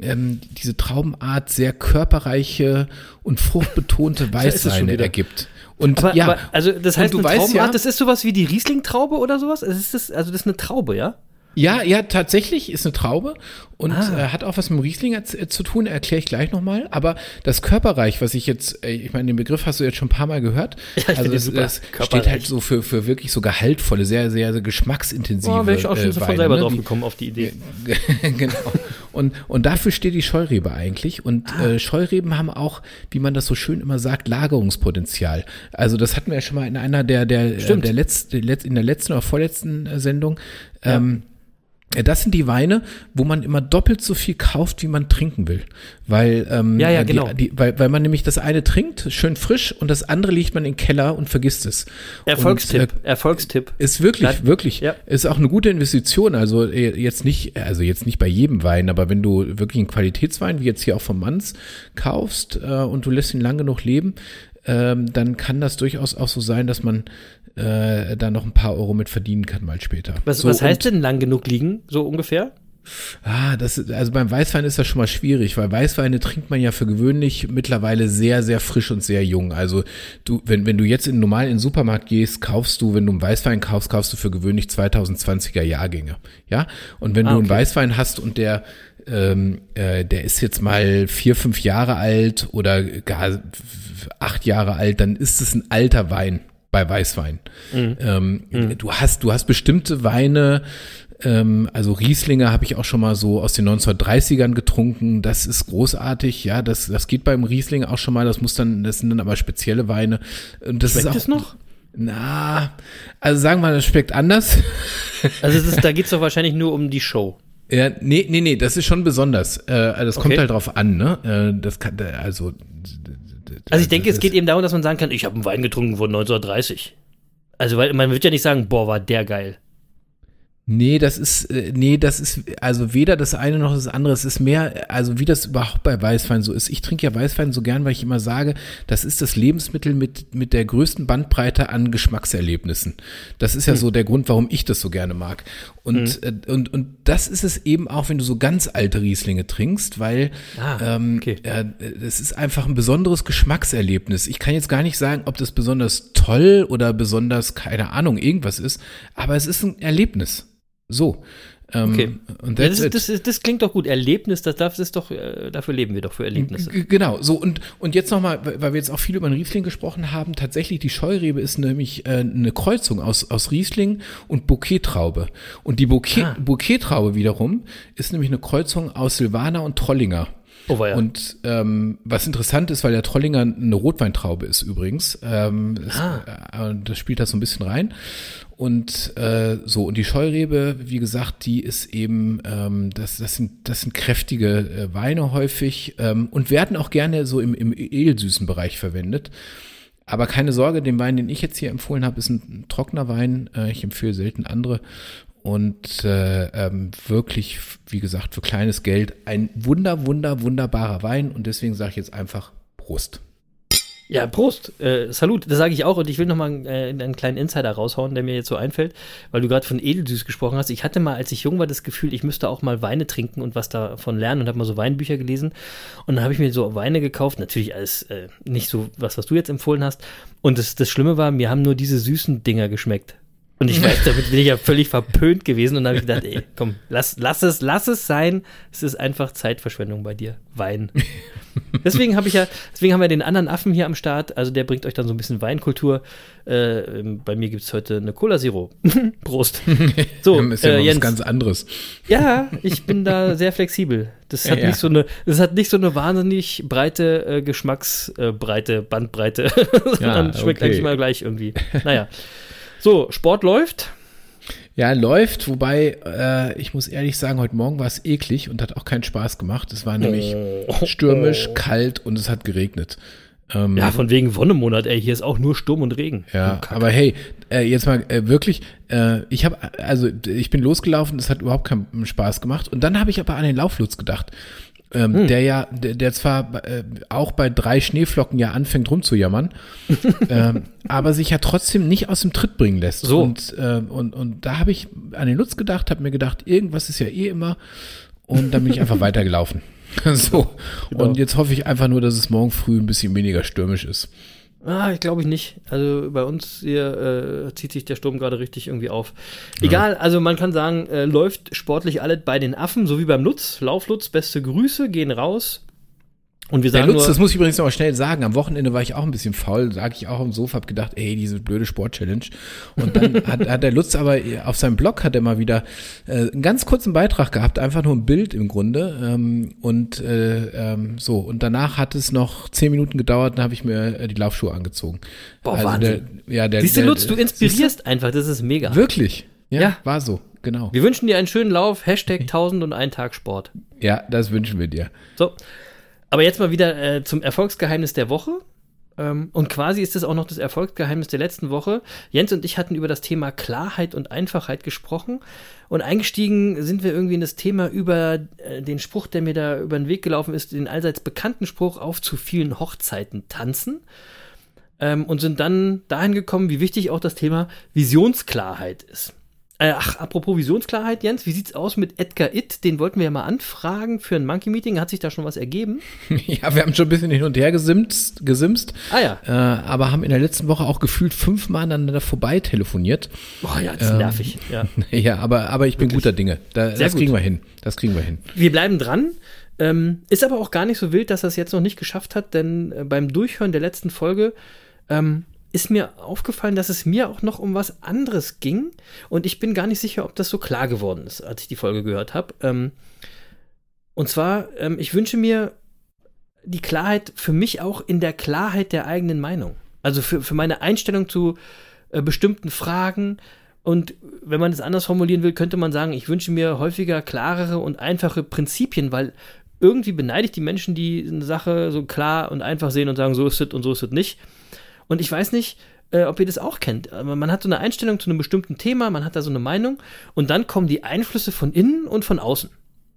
ähm, diese Traubenart sehr körperreiche und fruchtbetonte Weißweine ergibt. Und Aber, ja, aber also das und heißt, du eine weißt Traubenart, ja, das ist sowas wie die Riesling-Traube oder sowas? Also, ist das, also das ist eine Traube, ja? Ja, ja, tatsächlich ist eine Traube und Ah. äh, hat auch was mit dem Riesling äh, zu tun, erkläre ich gleich nochmal. Aber das Körperreich, was ich jetzt, äh, ich meine, den Begriff hast du jetzt schon ein paar Mal gehört. ich also das, das steht halt so für, für wirklich so gehaltvolle, sehr, sehr, sehr geschmacksintensive Oh, wäre ich auch schon äh, von Weine, selber ne? drauf gekommen auf die Idee. genau. Und, und dafür steht die Scheurebe eigentlich. Und Ah. Scheureben haben auch, wie man das so schön immer sagt, Lagerungspotenzial. Also das hatten wir ja schon mal in einer der, der, Stimmt. der letzten, in der letzten oder vorletzten Sendung. Ähm, ja, Das sind die Weine, wo man immer doppelt so viel kauft, wie man trinken will. Weil, ähm, Ja, ja, die, genau. Die, weil, weil man nämlich das eine trinkt, schön frisch, und das andere legt man in den Keller und vergisst es. Erfolgstipp, Und, äh, Erfolgstipp. ist wirklich, Bleib- wirklich, Ja. ist auch eine gute Investition. Also äh, jetzt nicht, also jetzt nicht bei jedem Wein, aber wenn du wirklich einen Qualitätswein, wie jetzt hier auch vom Manns, kaufst äh, und du lässt ihn lang genug leben, ähm, dann kann das durchaus auch so sein, dass man äh, da noch ein paar Euro mit verdienen kann mal später. Was, so, was heißt denn lang genug liegen, so ungefähr? Ah, das ist, also beim Weißwein ist das schon mal schwierig, weil Weißweine trinkt man ja für gewöhnlich mittlerweile sehr, sehr frisch und sehr jung. Also du, wenn, wenn du jetzt in, normal in den Supermarkt gehst, kaufst du, wenn du einen Weißwein kaufst, kaufst du für gewöhnlich 2020er Jahrgänge. Ja? Und wenn Ah, du einen okay. Weißwein hast und der, ähm, äh, der ist jetzt mal vier, fünf Jahre alt oder gar acht Jahre alt, dann ist es ein alter Wein bei Weißwein. Ähm, Du hast, du hast bestimmte Weine, ähm, also Rieslinge habe ich auch schon mal so aus den 1930ern getrunken. Das ist großartig, ja. Das, das geht beim Riesling auch schon mal. Das muss dann, das sind dann aber spezielle Weine. Und das Schmeckt ist auch, es noch? Na, also sagen wir mal, das schmeckt anders. Also es ist, da geht es doch wahrscheinlich nur um die Show. Ja, nee, nee, nee, das ist schon besonders. Äh, also das kommt Okay. halt drauf an, ne? Äh, das kann, also. Also ich denke, es geht eben darum, dass man sagen kann, ich habe einen Wein getrunken von 1930. Also weil man wird ja nicht sagen, boah, war der geil. Nee, das ist, äh, nee, das ist, also weder das eine noch das andere. Es ist mehr, also wie das überhaupt bei Weißwein so ist. Ich trinke ja Weißwein so gern, weil ich immer sage, das ist das Lebensmittel mit, mit der größten Bandbreite an Geschmackserlebnissen. Das ist ja so der Grund, warum ich das so gerne mag. Und, äh, und, und das ist es eben auch, wenn du so ganz alte Rieslinge trinkst, weil Ah, ähm, okay. äh, es ist einfach ein besonderes Geschmackserlebnis. Ich kann jetzt gar nicht sagen, ob das besonders toll oder besonders, keine Ahnung, irgendwas ist, aber es ist ein Erlebnis. So. Ähm, Okay. Und Ja, that's das, it. das, ist- das klingt doch gut. Erlebnis, das darf das ist doch, äh, dafür leben wir doch für Erlebnisse. G- Genau, so und, und jetzt nochmal, weil wir jetzt auch viel über den Riesling gesprochen haben, tatsächlich die Scheurebe ist nämlich äh, eine Kreuzung aus, aus Riesling und Bouquet-Traube. Und die Bouquet, Ah. Bouquet-Traube wiederum ist nämlich eine Kreuzung aus Silvaner und Trollinger. Oh, ja. Und ähm, was interessant ist, weil der Trollinger eine Rotweintraube ist übrigens, ähm, ist, Ah. äh, das spielt da so ein bisschen rein. Und äh, so, und die Scheurebe, wie gesagt, die ist eben, ähm, das, das, sind, das sind kräftige äh, Weine häufig ähm, und werden auch gerne so im, im edelsüßen Bereich verwendet. Aber keine Sorge, den Wein, den ich jetzt hier empfohlen habe, ist ein, ein trockener Wein. Äh, ich empfehle selten andere. Und äh, ähm, wirklich, wie gesagt, für kleines Geld ein wunder, wunder, wunderbarer Wein. Und deswegen sage ich jetzt einfach Prost. Ja, Prost, äh, Salut, das sage ich auch. Und ich will nochmal äh, einen kleinen Insider raushauen, der mir jetzt so einfällt, weil du gerade von Edelsüß gesprochen hast. Ich hatte mal, als ich jung war, das Gefühl, ich müsste auch mal Weine trinken und was davon lernen und habe mal so Weinbücher gelesen. Und dann habe ich mir so Weine gekauft, natürlich alles äh, nicht so was, was du jetzt empfohlen hast. Und das, das Schlimme war, mir haben nur diese süßen Dinger geschmeckt. Und ich weiß, damit bin ich ja völlig verpönt gewesen und habe ich gedacht, ey, komm, lass, lass es, lass es sein. Es ist einfach Zeitverschwendung bei dir. Wein. Deswegen habe ich ja, deswegen haben wir den anderen Affen hier am Start. Also der bringt euch dann so ein bisschen Weinkultur. Äh, bei mir gibt es heute eine Cola Zero. Prost. So, ist ja äh, Jens, was ganz anderes. Ja, ich bin da sehr flexibel. Das hat ja, nicht so eine, das hat nicht so eine wahnsinnig breite äh, Geschmacksbreite, Bandbreite, sondern ja, schmeckt okay. eigentlich mal gleich irgendwie. Naja. So, Sport läuft. Ja, läuft, wobei äh, ich muss ehrlich sagen, heute Morgen war es eklig und hat auch keinen Spaß gemacht. Es war nämlich oh. stürmisch, kalt und es hat geregnet. Ähm, ja, von wegen Wonnemonat, ey, hier ist auch nur Sturm und Regen. Ja, oh, aber hey, äh, jetzt mal äh, wirklich, äh, ich habe, also ich bin losgelaufen, es hat überhaupt keinen Spaß gemacht. Und dann habe ich aber an den Lauflutz gedacht ähm, hm. der ja, der, der zwar äh, auch bei drei Schneeflocken ja anfängt rumzujammern, ähm, aber sich ja trotzdem nicht aus dem Tritt bringen lässt. So. Und, äh, und, und da habe ich an den Lutz gedacht, habe mir gedacht, irgendwas ist ja eh immer und dann bin ich einfach weitergelaufen. so. Genau. Und jetzt hoffe ich einfach nur, dass es morgen früh ein bisschen weniger stürmisch ist. Ah, ich glaube ich nicht. Also bei uns hier äh, zieht sich der Sturm gerade richtig irgendwie auf. Egal, ja. also man kann sagen, äh, läuft sportlich alles bei den Affen, so wie beim Lutz. Lauflutz, beste Grüße, gehen raus. Und wir sagen der Lutz, nur, das muss ich übrigens noch mal schnell sagen, am Wochenende war ich auch ein bisschen faul, sage ich auch am Sofa, hab gedacht, ey, diese blöde Sport-Challenge. Und dann hat, hat der Lutz aber auf seinem Blog hat er mal wieder äh, einen ganz kurzen Beitrag gehabt, einfach nur ein Bild im Grunde. Ähm, und äh, ähm, so, und danach hat es noch zehn Minuten gedauert, dann habe ich mir äh, die Laufschuhe angezogen. Boah, also Wahnsinn. Der, ja, der, Siehst du, Lutz, du inspirierst einfach, das ist mega. Wirklich? Ja, ja, war so, genau. Wir wünschen dir einen schönen Lauf, Hashtag 1000 und ein Tag Sport. Ja, das wünschen wir dir. So. Aber jetzt mal wieder äh, zum Erfolgsgeheimnis der Woche. Ähm, und quasi ist es auch noch das Erfolgsgeheimnis der letzten Woche. Jens und ich hatten über das Thema Klarheit und Einfachheit gesprochen. Und eingestiegen sind wir irgendwie in das Thema über äh, den Spruch, der mir da über den Weg gelaufen ist, den allseits bekannten Spruch auf zu vielen Hochzeiten tanzen. Ähm, und sind dann dahin gekommen, wie wichtig auch das Thema Visionsklarheit ist. Äh, ach, apropos Visionsklarheit, Jens, wie sieht's aus mit Edgar Itt? Den wollten wir ja mal anfragen für ein Monkey-Meeting. Hat sich da schon was ergeben? ja, wir haben schon ein bisschen hin und her gesimst, gesimst ah, ja. Äh, aber haben in der letzten Woche auch gefühlt fünfmal aneinander vorbei telefoniert. Boah, ja, das ist ähm, nervig. Ja, ja aber, aber ich bin Wirklich? guter Dinge. Da, das gut. kriegen wir hin. Das kriegen wir hin. Wir bleiben dran. Ähm, ist aber auch gar nicht so wild, dass er es jetzt noch nicht geschafft hat, denn äh, beim Durchhören der letzten Folge ähm, ist mir aufgefallen, dass es mir auch noch um was anderes ging. Und ich bin gar nicht sicher, ob das so klar geworden ist, als ich die Folge gehört habe. Ähm, und zwar, ähm, ich wünsche mir die Klarheit für mich auch in der Klarheit der eigenen Meinung. Also für, für meine Einstellung zu äh, bestimmten Fragen. Und wenn man es anders formulieren will, könnte man sagen, ich wünsche mir häufiger klarere und einfache Prinzipien, weil irgendwie beneide ich die Menschen, die eine Sache so klar und einfach sehen und sagen, so ist es und so ist es nicht. Und ich weiß nicht, äh, ob ihr das auch kennt. Aber man hat so eine Einstellung zu einem bestimmten Thema, man hat da so eine Meinung und dann kommen die Einflüsse von innen und von außen.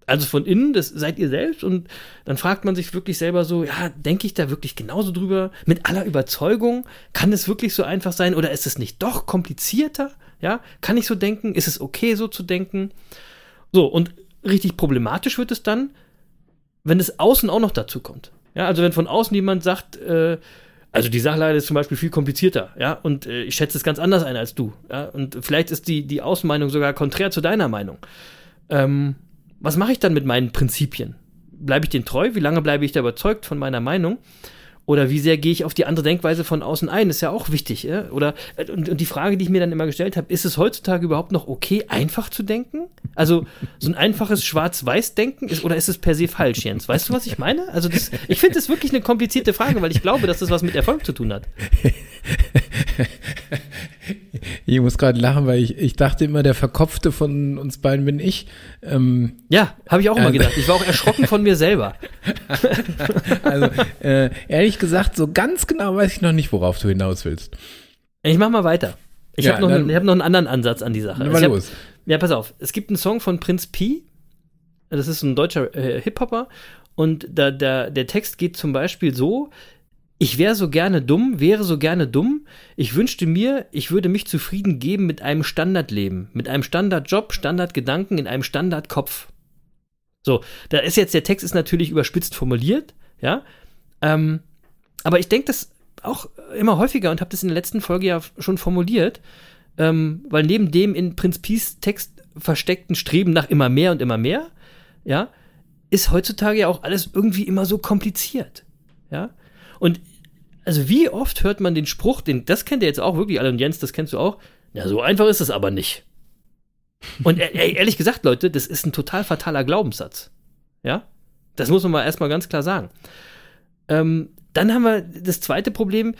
Also von innen, das seid ihr selbst und dann fragt man sich wirklich selber so, ja, denke ich da wirklich genauso drüber? Mit aller Überzeugung? Kann es wirklich so einfach sein oder ist es nicht doch komplizierter? Ja, kann ich so denken? Ist es okay so zu denken? So, und richtig problematisch wird es dann, wenn es außen auch noch dazu kommt. Ja, also wenn von außen jemand sagt, äh, also die Sachlage ist zum Beispiel viel komplizierter, ja, und äh, ich schätze es ganz anders ein als du, ja, und vielleicht ist die, die Außenmeinung sogar konträr zu deiner Meinung. Ähm, was mache ich dann mit meinen Prinzipien? Bleibe ich denen treu? Wie lange bleibe ich da überzeugt von meiner Meinung? Oder wie sehr gehe ich auf die andere Denkweise von außen ein? Ist ja auch wichtig. Ja? Oder äh, und, und, die Frage, die ich mir dann immer gestellt habe, ist es heutzutage überhaupt noch okay, einfach zu denken? Also so ein einfaches Schwarz-Weiß-Denken ist oder ist es per se falsch, Jens? Weißt du, was ich meine? Also das, ich finde das wirklich eine komplizierte Frage, weil ich glaube, dass das was mit Erfolg zu tun hat. Ich muss gerade lachen, weil ich, ich dachte immer, der Verkopfte von uns beiden bin ich. Ähm, ja, habe ich auch immer äh, gedacht. Ich war auch erschrocken von mir selber. also, äh, ehrlich gesagt, so ganz genau weiß ich noch nicht, worauf du hinaus willst. Ich mach mal weiter. Ich ja, habe noch, hab noch einen anderen Ansatz an die Sache. Also hab, Ja, pass auf. Es gibt einen Song von Prinz P. Das ist ein deutscher äh, Hip-Hopper. Und da, da, der Text geht zum Beispiel so: Ich wäre so gerne dumm, wäre so gerne dumm. Ich wünschte mir, ich würde mich zufrieden geben mit einem Standardleben, mit einem Standardjob, Standardgedanken in einem Standardkopf. So, da ist jetzt der Text ist natürlich überspitzt formuliert, ja. Ähm, aber ich denke das auch immer häufiger und habe das in der letzten Folge ja schon formuliert, ähm, weil neben dem in Prinz Peace Text versteckten Streben nach immer mehr und immer mehr, ja, ist heutzutage ja auch alles irgendwie immer so kompliziert, ja. Und also wie oft hört man den Spruch, den das kennt ihr jetzt auch wirklich alle und Jens, das kennst du auch. Ja, so einfach ist es aber nicht. Und ey, ehrlich gesagt, Leute, das ist ein total fataler Glaubenssatz. Ja? Das muss man mal erstmal ganz klar sagen. Ähm, dann haben wir das zweite Problem.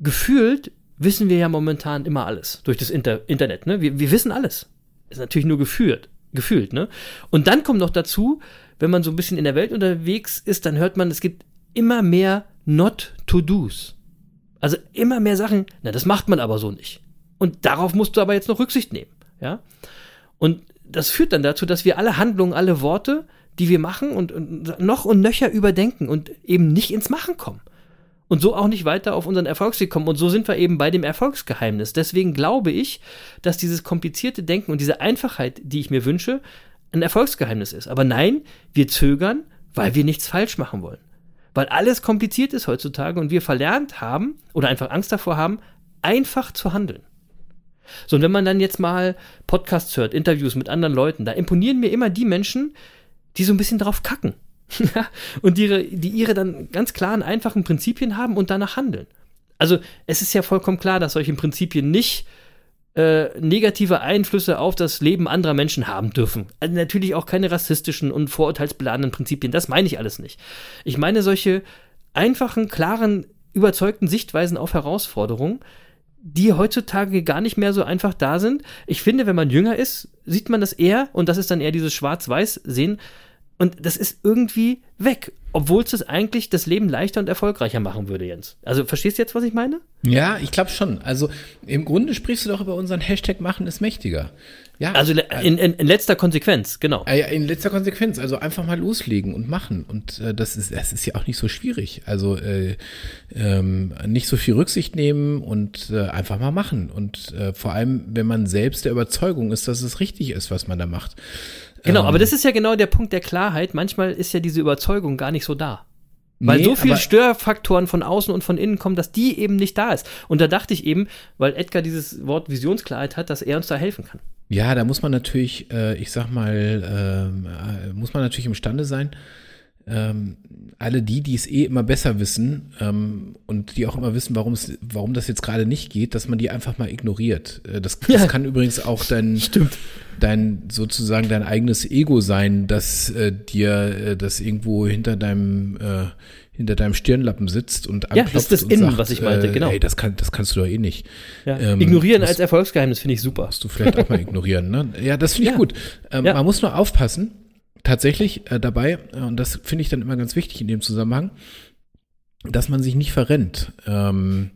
Gefühlt wissen wir ja momentan immer alles durch das Inter Internet. Ne? Wir, wir wissen alles. Ist natürlich nur gefühlt. gefühlt ne? Und dann kommt noch dazu, wenn man so ein bisschen in der Welt unterwegs ist, dann hört man, es gibt immer mehr Not-to-Dos. Also immer mehr Sachen, na, das macht man aber so nicht. Und darauf musst du aber jetzt noch Rücksicht nehmen. Ja? Und das führt dann dazu, dass wir alle Handlungen, alle Worte, die wir machen und, und noch und nöcher überdenken und eben nicht ins Machen kommen. Und so auch nicht weiter auf unseren Erfolgsweg kommen. Und so sind wir eben bei dem Erfolgsgeheimnis. Deswegen glaube ich, dass dieses komplizierte Denken und diese Einfachheit, die ich mir wünsche, ein Erfolgsgeheimnis ist. Aber nein, wir zögern, weil wir nichts falsch machen wollen. Weil alles kompliziert ist heutzutage und wir verlernt haben oder einfach Angst davor haben, einfach zu handeln. So, und wenn man dann jetzt mal Podcasts hört, Interviews mit anderen Leuten, da imponieren mir immer die Menschen, die so ein bisschen drauf kacken. Und die ihre, die ihre dann ganz klaren, einfachen Prinzipien haben und danach handeln. Also es ist ja vollkommen klar, dass solche Prinzipien nicht äh, negative Einflüsse auf das Leben anderer Menschen haben dürfen. Also natürlich auch keine rassistischen und vorurteilsbeladenen Prinzipien, das meine ich alles nicht. Ich meine solche einfachen, klaren, überzeugten Sichtweisen auf Herausforderungen, die heutzutage gar nicht mehr so einfach da sind. Ich finde, wenn man jünger ist, sieht man das eher, und das ist dann eher dieses Schwarz-Weiß-Sehen, und das ist irgendwie weg, obwohl es eigentlich das Leben leichter und erfolgreicher machen würde, Jens. Also verstehst du jetzt, was ich meine? Ja, ich glaube schon. Also im Grunde sprichst du doch über unseren Hashtag Machen ist mächtiger. Ja, also in, in, in letzter Konsequenz, genau. Ja, in letzter Konsequenz, also einfach mal loslegen und machen. Und äh, das ist, das ist ja auch nicht so schwierig. Also äh, ähm, nicht so viel Rücksicht nehmen und äh, einfach mal machen. Und äh, vor allem, wenn man selbst der Überzeugung ist, dass es richtig ist, was man da macht. Genau, ähm, aber das ist ja genau der Punkt der Klarheit. Manchmal ist ja diese Überzeugung gar nicht so da. Weil nee, so viele Störfaktoren von außen und von innen kommen, dass die eben nicht da ist. Und da dachte ich eben, weil Edgar dieses Wort Visionsklarheit hat, dass er uns da helfen kann. Ja, da muss man natürlich, äh, ich sag mal, ähm, äh, muss man natürlich imstande sein, ähm, alle die, die es eh immer besser wissen ähm, und die auch immer wissen, warum es, warum das jetzt gerade nicht geht, dass man die einfach mal ignoriert. Äh, das, das ja. kann übrigens auch dein, Stimmt. dein sozusagen dein eigenes Ego sein, dass äh, dir äh, das irgendwo hinter deinem äh, hinter deinem Stirnlappen sitzt und anklopft Ja, das ist das Innen, sagt, was ich meinte, äh, genau. Ey, das, kann, das kannst du doch eh nicht. Ja. Ähm, Ignorieren musst, als Erfolgsgeheimnis finde ich super. Musst du vielleicht auch mal ignorieren, ne? Ja, das finde ich ja. gut. Ähm, ja. Man muss nur aufpassen, tatsächlich äh, dabei, äh, und das finde ich dann immer ganz wichtig in dem Zusammenhang, dass man sich nicht verrennt. Ähm,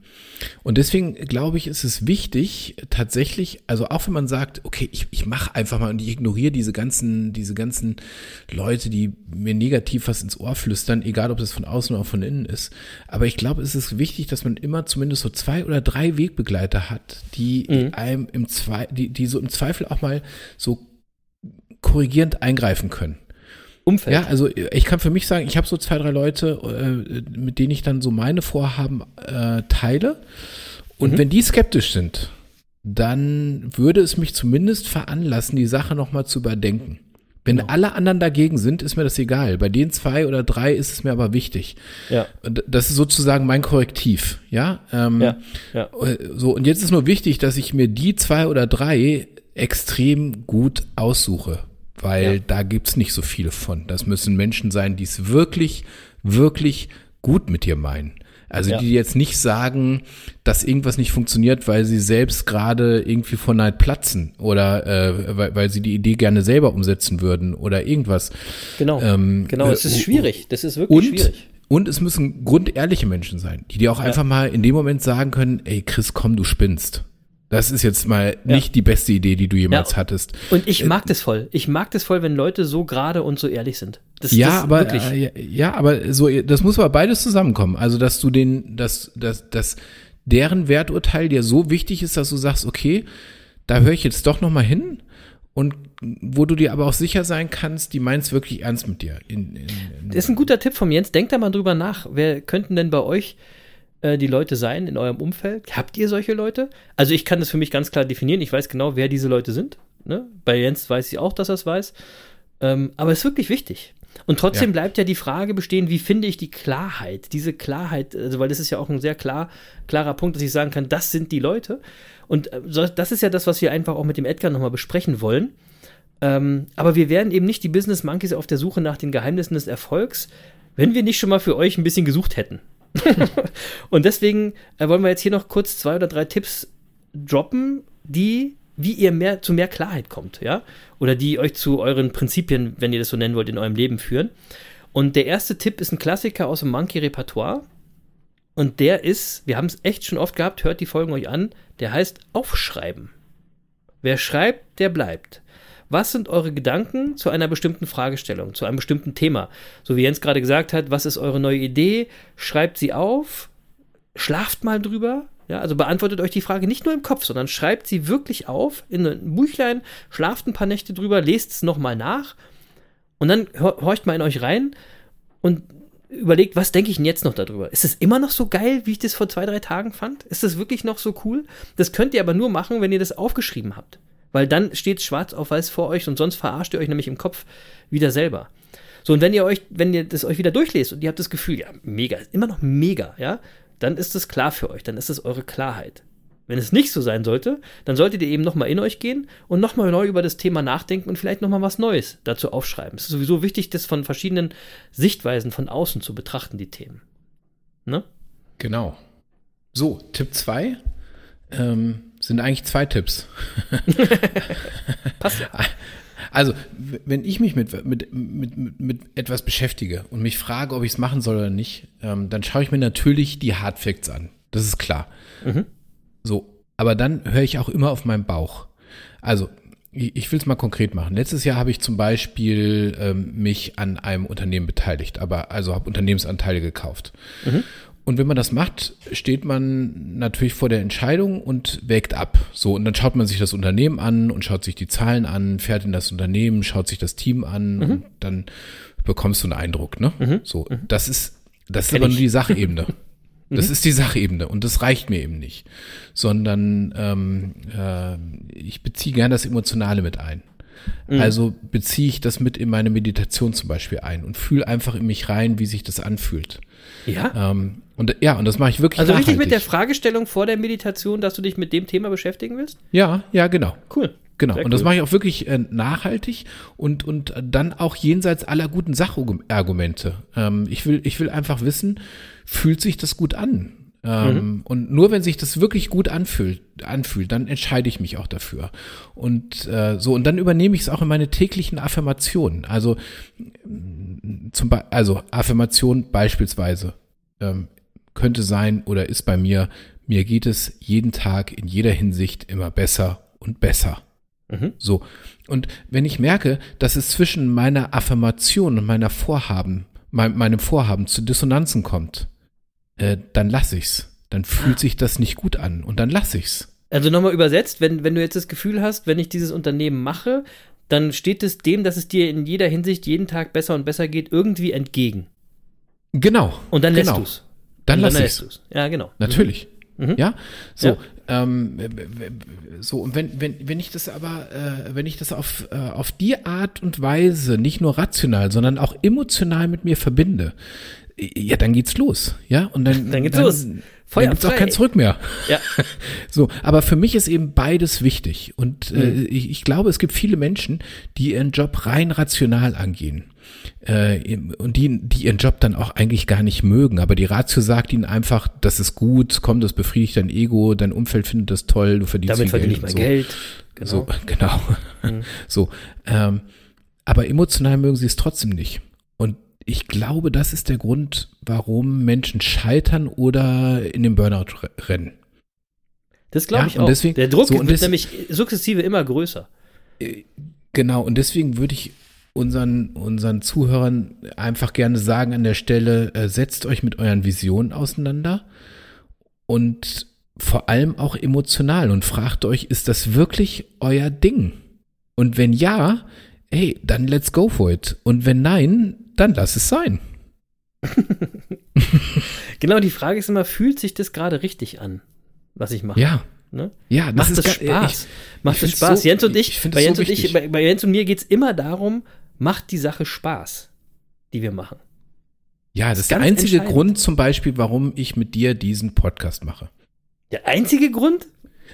und deswegen glaube ich, ist es wichtig, tatsächlich, also auch wenn man sagt, okay, ich, ich mache einfach mal und ich ignoriere diese ganzen, diese ganzen Leute, die mir negativ was ins Ohr flüstern, egal ob das von außen oder von innen ist. Aber ich glaube, es ist wichtig, dass man immer zumindest so zwei oder drei Wegbegleiter hat, die mhm. einem im Zwei, die, die so im Zweifel auch mal so korrigierend eingreifen können. Umfeld. Ja, also ich kann für mich sagen, ich habe so zwei, drei Leute, äh, mit denen ich dann so meine Vorhaben äh, teile. Und mhm. wenn die skeptisch sind, dann würde es mich zumindest veranlassen, die Sache nochmal zu überdenken. Wenn genau. alle anderen dagegen sind, ist mir das egal. Bei den zwei oder drei ist es mir aber wichtig. Ja. Das ist sozusagen mein Korrektiv. Ja. Ähm, ja. ja. Äh, so und jetzt ist nur wichtig, dass ich mir die zwei oder drei extrem gut aussuche weil ja. da gibt's nicht so viele von. Das müssen Menschen sein, die es wirklich, wirklich gut mit dir meinen. Also ja. die jetzt nicht sagen, dass irgendwas nicht funktioniert, weil sie selbst gerade irgendwie vor Neid platzen oder äh, weil, weil sie die Idee gerne selber umsetzen würden oder irgendwas. Genau, ähm, genau, es ist äh, schwierig, das ist wirklich und, schwierig. Und es müssen grundehrliche Menschen sein, die dir auch ja. einfach mal in dem Moment sagen können, ey Chris, komm, du spinnst. Das ist jetzt mal nicht die beste Idee, die du jemals Ja. hattest. Und ich mag das voll. Ich mag das voll, wenn Leute so gerade und so ehrlich sind. Das, ja, das aber wirklich. äh, ja, ja, aber so das muss aber beides zusammenkommen. Also, dass du den, dass, dass, dass deren Werturteil dir so wichtig ist, dass du sagst, okay, da höre ich jetzt doch noch mal hin und wo du dir aber auch sicher sein kannst, die meint's wirklich ernst mit dir. In, in, in, Das ist ein guter Tipp von Jens. Denkt da mal drüber nach. Wer könnten denn bei euch äh, die Leute sein in eurem Umfeld? Habt ihr solche Leute? Also ich kann das für mich ganz klar definieren. Ich weiß genau, wer diese Leute sind. Ne? Bei Jens weiß ich auch, dass er es weiß. Ähm, aber es ist wirklich wichtig. Und trotzdem Ja. bleibt ja die Frage bestehen, wie finde ich die Klarheit? Diese Klarheit, also weil das ist ja auch ein sehr klar, klarer Punkt, dass ich sagen kann, das sind die Leute. Und äh, das ist ja das, was wir einfach auch mit dem Edgar nochmal besprechen wollen. Ähm, aber wir wären eben nicht die Business Monkeys auf der Suche nach den Geheimnissen des Erfolgs, wenn wir nicht schon mal für euch ein bisschen gesucht hätten. Und deswegen äh, wollen wir jetzt hier noch kurz zwei oder drei Tipps droppen, die, wie ihr mehr zu mehr Klarheit kommt, ja? Oder die euch zu euren Prinzipien, wenn ihr das so nennen wollt, in eurem Leben führen. Und der erste Tipp ist ein Klassiker aus dem Monkey-Repertoire. Und der ist, wir haben es echt schon oft gehabt, hört die Folgen euch an, der heißt Aufschreiben. Wer schreibt, der bleibt. Was sind eure Gedanken zu einer bestimmten Fragestellung, zu einem bestimmten Thema? So wie Jens gerade gesagt hat, was ist eure neue Idee? Schreibt sie auf, schlaft mal drüber. Ja, also beantwortet euch die Frage nicht nur im Kopf, sondern schreibt sie wirklich auf in ein Büchlein, schlaft ein paar Nächte drüber, lest es nochmal nach und dann hor- horcht mal in euch rein und überlegt, was denke ich denn jetzt noch darüber? Ist es immer noch so geil, wie ich das vor zwei, drei Tagen fand? Ist das wirklich noch so cool? Das könnt ihr aber nur machen, wenn ihr das aufgeschrieben habt. Weil dann steht schwarz auf weiß vor euch und sonst verarscht ihr euch nämlich im Kopf wieder selber. So, und wenn ihr euch, wenn ihr das euch wieder durchlest und ihr habt das Gefühl, ja, mega, immer noch mega, ja, dann ist es klar für euch, dann ist es eure Klarheit. Wenn es nicht so sein sollte, dann solltet ihr eben nochmal in euch gehen und nochmal neu über das Thema nachdenken und vielleicht nochmal was Neues dazu aufschreiben. Es ist sowieso wichtig, das von verschiedenen Sichtweisen von außen zu betrachten, die Themen. Ne? Genau. So, Tipp 2 ähm, sind eigentlich zwei Tipps. Passt ja. Also, wenn ich mich mit, mit, mit, mit, etwas beschäftige und mich frage, ob ich es machen soll oder nicht, ähm, dann schaue ich mir natürlich die Hard Facts an. Das ist klar. So, aber dann höre ich auch immer auf meinen Bauch. Also, ich, ich will es mal konkret machen. Letztes Jahr habe ich zum Beispiel ähm, mich an einem Unternehmen beteiligt, aber also habe Unternehmensanteile gekauft. Und wenn man das macht, steht man natürlich vor der Entscheidung und wägt ab. So, und dann schaut man sich das Unternehmen an und schaut sich die Zahlen an, fährt in das Unternehmen, schaut sich das Team an und dann bekommst du einen Eindruck, ne? So, das ist, das ist aber ich. nur die Sachebene. Das ist die Sachebene und das reicht mir eben nicht, sondern ähm, äh, ich beziehe gerne das Emotionale mit ein. Also beziehe ich das mit in meine Meditation zum Beispiel ein und fühle einfach in mich rein, wie sich das anfühlt. Ja. Ähm, und ja, und das mache ich wirklich Also richtig nachhaltig. mit der Fragestellung vor der Meditation, dass du dich mit dem Thema beschäftigen willst? Ja, ja, genau. Cool. Genau. Sehr Und das cool. mache ich auch wirklich äh, nachhaltig und, und dann auch jenseits aller guten Sachargumente. Ähm, ich, will, ich will einfach wissen, fühlt sich das gut an? Ähm, Mhm. Und nur wenn sich das wirklich gut anfühlt, anfühlt, dann entscheide ich mich auch dafür. Und äh, so, und dann übernehme ich es auch in meine täglichen Affirmationen. Also mm, zum Be also Affirmation beispielsweise ähm, könnte sein oder ist bei mir, mir geht es jeden Tag in jeder Hinsicht immer besser und besser. Mhm. So. Und wenn ich merke, dass es zwischen meiner Affirmation und meiner Vorhaben, mein, meinem Vorhaben zu Dissonanzen kommt, äh, dann lasse ich's. Dann fühlt sich das nicht gut an und dann lasse ich's. Also nochmal übersetzt, wenn, wenn du jetzt das Gefühl hast, wenn ich dieses Unternehmen mache, dann steht es dem, dass es dir in jeder Hinsicht jeden Tag besser und besser geht, irgendwie entgegen. Genau. Und dann lässt genau. du's. Dann Und lasse lässt ich's. du's. Ja, genau. Natürlich. Mhm. Ja, so, Ja. Ähm, so und wenn wenn wenn ich das aber äh, wenn ich das auf äh, auf die Art und Weise nicht nur rational, sondern auch emotional mit mir verbinde, ja, dann geht's los, ja und dann Dann geht's los. Feuer dann gibt's auch kein Zurück mehr. Ja. So, aber für mich ist eben beides wichtig. Und äh, Mhm. ich, ich glaube, es gibt viele Menschen, die ihren Job rein rational angehen. Äh, und die, die ihren Job dann auch eigentlich gar nicht mögen. Aber die Ratio sagt ihnen einfach, das ist gut, komm, das befriedigt dein Ego, dein Umfeld findet das toll, du verdienst Damit viel verdiene Geld. ich mein so. Geld. Genau. So, genau. So. Ähm, aber emotional mögen sie es trotzdem nicht. Ich glaube, das ist der Grund, warum Menschen scheitern oder in den Burnout re- rennen. Das glaube Ja, ich auch. deswegen- der Druck so, wird des- nämlich sukzessive immer größer. Genau, und deswegen würde ich unseren, unseren Zuhörern einfach gerne sagen an der Stelle, äh, setzt euch mit euren Visionen auseinander und vor allem auch emotional und fragt euch, ist das wirklich euer Ding? Und wenn ja, hey, dann let's go for it. Und wenn nein, dann lass es sein. Genau, die Frage ist immer, fühlt sich das gerade richtig an, was ich mache? Ja. Ne? Ja, das Macht ist ga- Spaß? ich- Macht ich es find's Spaß? so- Jens und ich, ich bei es so Jens und ich, bei, bei Jens und mir geht es immer darum, macht die Sache Spaß, die wir machen. Ja, das ist ist der einzige. Grund zum Beispiel, warum ich mit dir diesen Podcast mache. Der einzige Grund?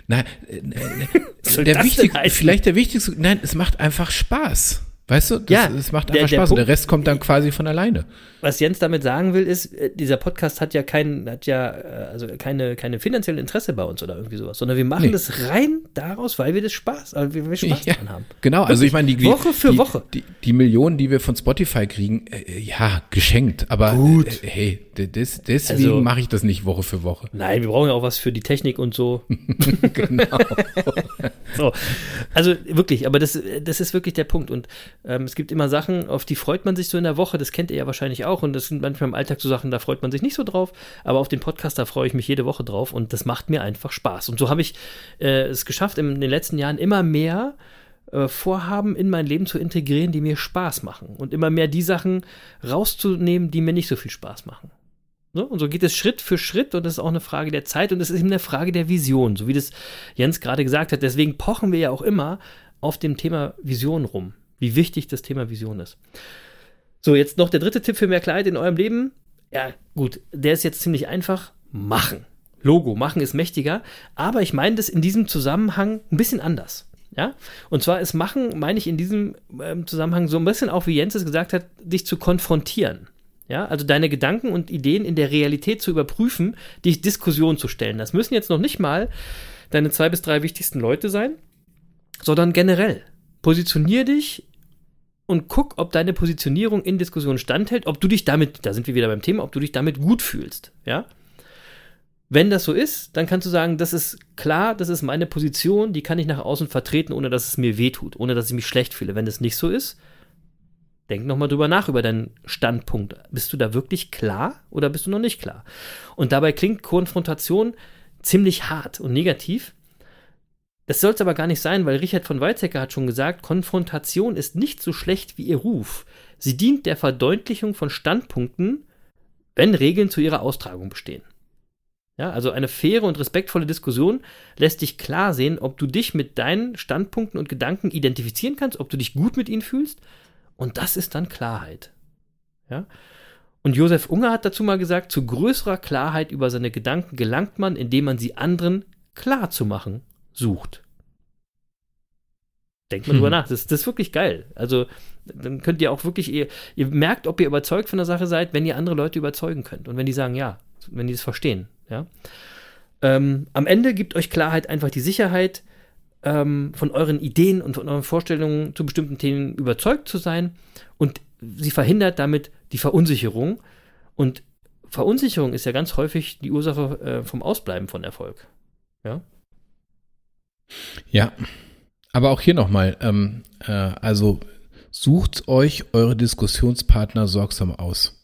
Nein, äh, äh, der heißen? vielleicht der wichtigste, nein, es macht einfach Spaß. Weißt du, das, Ja, es macht der- einfach der Spaß und der Punkt- Rest kommt dann quasi von alleine. Was Jens damit sagen will, ist, äh, dieser Podcast hat ja kein, hat ja äh, also keine, keine finanzielle Interesse bei uns oder irgendwie sowas, sondern wir machen Nee. das rein daraus, weil wir das Spaß, weil wir, Spaß Ja, dran haben. Genau, also ich meine, die, Woche für die, Woche. Die, die Millionen, die wir von Spotify kriegen, äh, ja, geschenkt. Aber Gut. Äh, hey, de- des, deswegen Also- mache ich das nicht Woche für Woche. Nein, wir brauchen ja auch was für die Technik und so. genau. So, also wirklich, aber das, das ist wirklich der Punkt. Und ähm, es gibt immer Sachen, auf die freut man sich so in der Woche, das kennt ihr ja wahrscheinlich auch. Und das sind manchmal im Alltag so Sachen, da freut man sich nicht so drauf. Aber auf den Podcast, da freue ich mich jede Woche drauf und das macht mir einfach Spaß. Und so habe ich äh, es geschafft, in den letzten Jahren immer mehr äh, Vorhaben in mein Leben zu integrieren, die mir Spaß machen. Und immer mehr die Sachen rauszunehmen, die mir nicht so viel Spaß machen. So, und so geht es Schritt für Schritt und das ist auch eine Frage der Zeit und es ist eben eine Frage der Vision, so wie das Jens gerade gesagt hat. Deswegen pochen wir ja auch immer auf dem Thema Vision rum, wie wichtig das Thema Vision ist. So, jetzt noch der dritte Tipp für mehr Klarheit in eurem Leben. Ja, gut, der ist jetzt ziemlich einfach. Machen. Logo, machen ist mächtiger, aber ich meine das in diesem Zusammenhang ein bisschen anders. Ja, und zwar ist machen, meine ich in diesem ähm, Zusammenhang so ein bisschen auch, wie Jens es gesagt hat, dich zu konfrontieren. Ja, also deine Gedanken und Ideen in der Realität zu überprüfen, dich Diskussion zu stellen. Das müssen jetzt noch nicht mal deine zwei bis drei wichtigsten Leute sein, sondern generell. Positionier dich und guck, ob deine Positionierung in Diskussion standhält, ob du dich damit, da sind wir wieder beim Thema, ob du dich damit gut fühlst. Ja? Wenn das so ist, dann kannst du sagen, das ist klar, das ist meine Position, die kann ich nach außen vertreten, ohne dass es mir wehtut, ohne dass ich mich schlecht fühle. Wenn es nicht so ist, denk nochmal drüber nach über deinen Standpunkt. Bist du da wirklich klar oder bist du noch nicht klar? Und dabei klingt Konfrontation ziemlich hart und negativ. Das soll es aber gar nicht sein, weil Richard von Weizsäcker hat schon gesagt, Konfrontation ist nicht so schlecht wie ihr Ruf. Sie dient der Verdeutlichung von Standpunkten, wenn Regeln zu ihrer Austragung bestehen. Ja, also eine faire und respektvolle Diskussion lässt dich klar sehen, ob du dich mit deinen Standpunkten und Gedanken identifizieren kannst, ob du dich gut mit ihnen fühlst. Und das ist dann Klarheit. Ja? Und Josef Unger hat dazu mal gesagt, zu größerer Klarheit über seine Gedanken gelangt man, indem man sie anderen klar zu machen sucht. Denkt mal Hm. drüber nach. Das, das ist wirklich geil. Also, dann könnt ihr auch wirklich, ihr, ihr merkt, ob ihr überzeugt von der Sache seid, wenn ihr andere Leute überzeugen könnt. Und wenn die sagen, ja, wenn die das verstehen. Ja? Ähm, am Ende gibt euch Klarheit einfach die Sicherheit, ähm, von euren Ideen und von euren Vorstellungen zu bestimmten Themen überzeugt zu sein. Und sie verhindert damit die Verunsicherung. Und Verunsicherung ist ja ganz häufig die Ursache äh, vom Ausbleiben von Erfolg. Ja. Ja, aber auch hier nochmal, ähm, äh, also sucht euch eure Diskussionspartner sorgsam aus.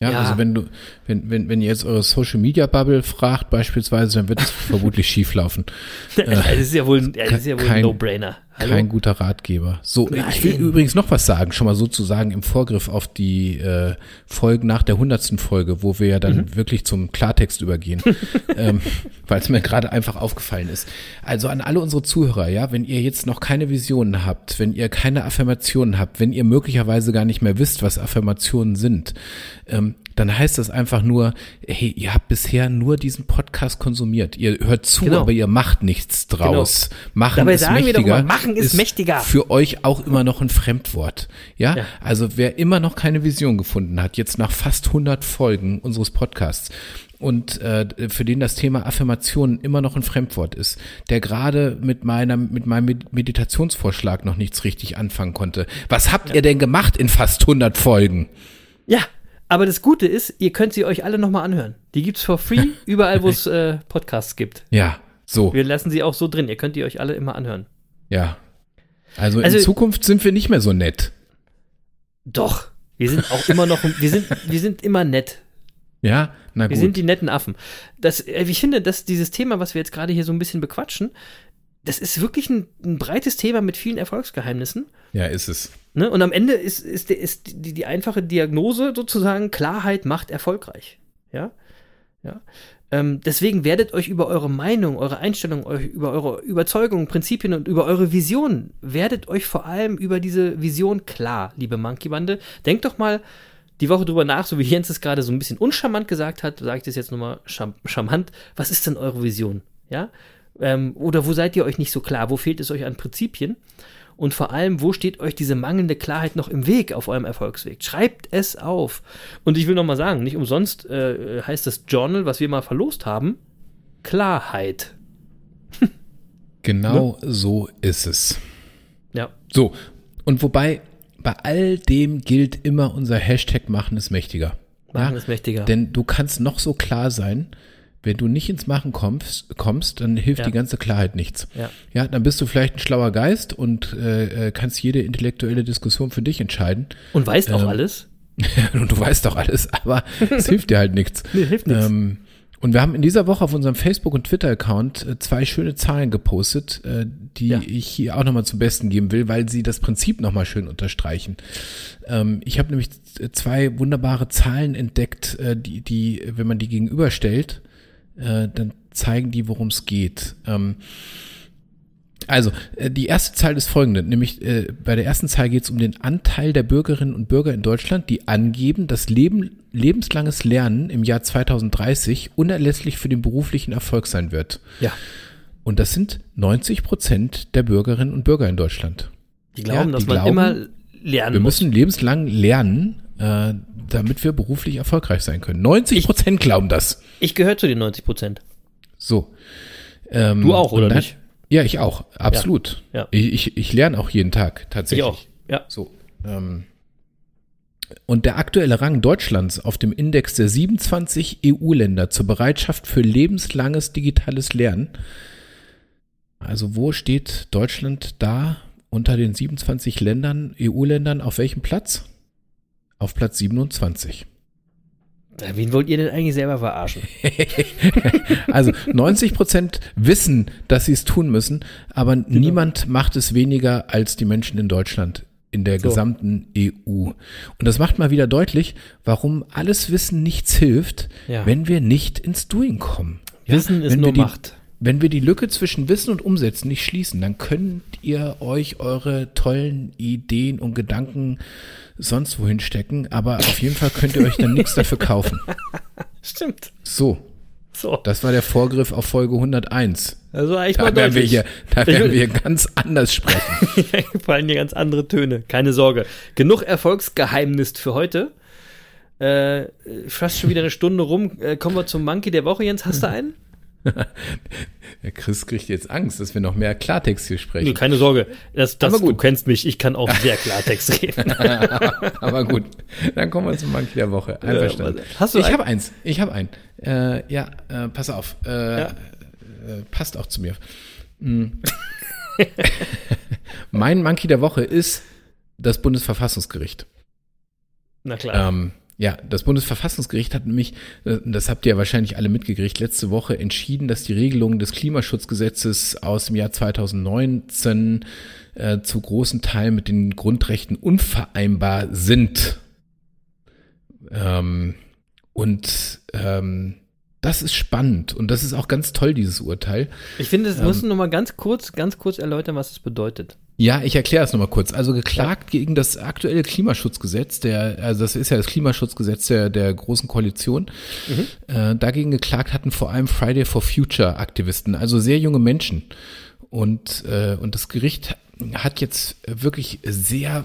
Ja, Ja. also wenn du, wenn, wenn, wenn ihr jetzt eure Social Media Bubble fragt beispielsweise, dann wird es vermutlich schief laufen. das ist ja wohl, das ist ja wohl ein kein- No-Brainer. Hallo? Kein guter Ratgeber. So, ich will Nein. übrigens noch was sagen, schon mal sozusagen im Vorgriff auf die äh, Folgen nach der hundertsten Folge, wo wir ja dann Mhm. wirklich zum Klartext übergehen, ähm, weil es mir gerade einfach aufgefallen ist. Also an alle unsere Zuhörer, ja, wenn ihr jetzt noch keine Visionen habt, wenn ihr keine Affirmationen habt, wenn ihr möglicherweise gar nicht mehr wisst, was Affirmationen sind, ähm, dann heißt das einfach nur, hey, ihr habt bisher nur diesen Podcast konsumiert. Ihr hört zu, Genau. aber ihr macht nichts draus. Machen Dabei ist sagen wir doch mächtiger. mal, machen ist mächtiger. Für euch auch immer noch ein Fremdwort. Ja? Ja. Also wer immer noch keine Vision gefunden hat, jetzt nach fast 100 Folgen unseres Podcasts und äh, für den das Thema Affirmationen immer noch ein Fremdwort ist, der gerade mit meiner mit meinem Med- Meditationsvorschlag noch nichts richtig anfangen konnte. Was habt ihr denn gemacht in fast 100 Folgen? Ja, aber das Gute ist, ihr könnt sie euch alle nochmal anhören. Die gibt's for free, überall, wo es äh, Podcasts gibt. Ja, So. Wir lassen sie auch so drin. Ihr könnt die euch alle immer anhören. Ja. Also, Also- in Zukunft sind wir nicht mehr so nett. Doch. Wir sind auch immer noch, wir sind, wir sind immer nett. Ja, na Wir gut. sind die netten Affen. Das, äh, ich finde, dass dieses Thema, was wir jetzt gerade hier so ein bisschen bequatschen, das ist wirklich ein, ein breites Thema mit vielen Erfolgsgeheimnissen. ja, ist es. Ne? Und am Ende ist, ist, ist die, die einfache Diagnose sozusagen, Klarheit macht erfolgreich. Ja? Ja. Ähm, deswegen werdet euch über eure Meinung, eure Einstellung, eu- über eure Überzeugungen, Prinzipien und über eure Vision, werdet euch vor allem über diese Vision klar, liebe Monkey-Bande. Denkt doch mal die Woche drüber nach, so wie Jens es gerade so ein bisschen uncharmant gesagt hat, sage ich das jetzt nochmal charmant. Was ist denn eure Vision? Ja? Ähm, oder wo seid ihr euch nicht so klar? Wo fehlt es euch an Prinzipien? Und vor allem, wo steht euch diese mangelnde Klarheit noch im Weg auf eurem Erfolgsweg? Schreibt es auf. Und ich will noch mal sagen, nicht umsonst äh, heißt das Journal, was wir mal verlost haben, Klarheit. Genau so ist es. Ja, So, und wobei bei all dem gilt immer unser Hashtag machen ist mächtiger. machen ist mächtiger. Denn du kannst noch so klar sein, wenn du nicht ins Machen kommst, kommst dann hilft Ja. die ganze Klarheit nichts. Ja. ja, dann bist du vielleicht ein schlauer Geist und äh, äh, kannst jede intellektuelle Diskussion für dich entscheiden. Und weißt auch ähm, alles? und du weißt doch alles, aber es hilft dir halt nichts. Nee, hilft nichts. Ähm, und wir haben in dieser Woche auf unserem Facebook- und Twitter-Account äh, zwei schöne Zahlen gepostet, äh, die Ja. ich hier auch nochmal zum Besten geben will, weil sie das Prinzip nochmal schön unterstreichen. Ähm, ich habe nämlich zwei wunderbare Zahlen entdeckt, die, die, wenn man die gegenüberstellt, äh, dann zeigen die, worum es geht. Ähm, also, äh, die erste Zahl ist folgende, nämlich äh, bei der ersten Zahl geht es um den Anteil der Bürgerinnen und Bürger in Deutschland, die angeben, dass Leben, lebenslanges Lernen im Jahr 2030 unerlässlich für den beruflichen Erfolg sein wird. Ja. Und das sind 90 Prozent der Bürgerinnen und Bürger in Deutschland. Die glauben, Ja, dass die man glauben, immer lernen Wir muss. müssen lebenslang lernen, äh, damit wir beruflich erfolgreich sein können. 90 Prozent glauben das. Ich gehöre zu den 90 Prozent. So. Ähm, Du auch, oder dann, nicht? Ja, ich auch. Absolut. Ja. Ich, ich, ich lerne auch jeden Tag Ich tatsächlich. auch. Ja. So. Ähm, und der aktuelle Rang Deutschlands auf dem Index der 27 EU-Länder zur Bereitschaft für lebenslanges digitales Lernen. Also wo steht Deutschland da unter den 27 Ländern, EU-Ländern, auf welchem Platz? Auf Platz 27. Ja, Wen wollt ihr denn eigentlich selber verarschen? Also 90 Prozent wissen, dass sie es tun müssen, aber Genau. niemand macht es weniger als die Menschen in Deutschland in der So. gesamten EU. Und das macht mal wieder deutlich, warum alles Wissen nichts hilft, Ja. wenn wir nicht ins Doing kommen. Ja, Wissen ist wenn nur die, Macht. Wenn wir die Lücke zwischen Wissen und Umsetzen nicht schließen, dann könnt ihr euch eure tollen Ideen und Gedanken sonst wohin stecken, aber auf jeden Fall könnt ihr euch dann nichts dafür kaufen. Stimmt. So, So. das war der Vorgriff auf Folge 101. Also eigentlich mal Da werden wir hier, da werden wir ganz anders sprechen. Fallen hier ganz andere Töne. Keine Sorge. Genug Erfolgsgeheimnis für heute. Äh, fast schon wieder eine Stunde rum. Äh, kommen wir zum Monkey der Woche, Jens. Hast du einen? Der Chris kriegt jetzt Angst, dass wir noch mehr Klartext hier Nee, sprechen. keine Sorge. Das, das. Du kennst mich. Ich kann auch sehr Klartext reden. Aber gut, dann kommen wir zum Monkey der Woche. Einverstanden. warte. Hast du ich habe eins. Ich habe einen. Äh, ja, äh, pass auf. Äh, Ja. äh, passt auch zu mir. Mm. mein Monkey der Woche ist das Bundesverfassungsgericht. Na klar. Ähm, ja, das Bundesverfassungsgericht hat nämlich, äh, das habt ihr ja wahrscheinlich alle mitgekriegt, letzte Woche entschieden, dass die Regelungen des Klimaschutzgesetzes aus dem Jahr 2019 äh, zu großen Teilen mit den Grundrechten unvereinbar sind. Ähm, und ähm, das ist spannend und das ist auch ganz toll, dieses Urteil. Ich finde, ähm, es müssen noch mal ganz kurz, ganz kurz erläutern, was es bedeutet. Ja, ich erkläre es nochmal kurz. Also geklagt gegen das aktuelle Klimaschutzgesetz, der, also das ist ja das Klimaschutzgesetz der, der Großen Koalition. Äh, dagegen geklagt hatten vor allem Friday for Future Aktivisten, also sehr junge Menschen. Und, äh, und das Gericht hat jetzt wirklich sehr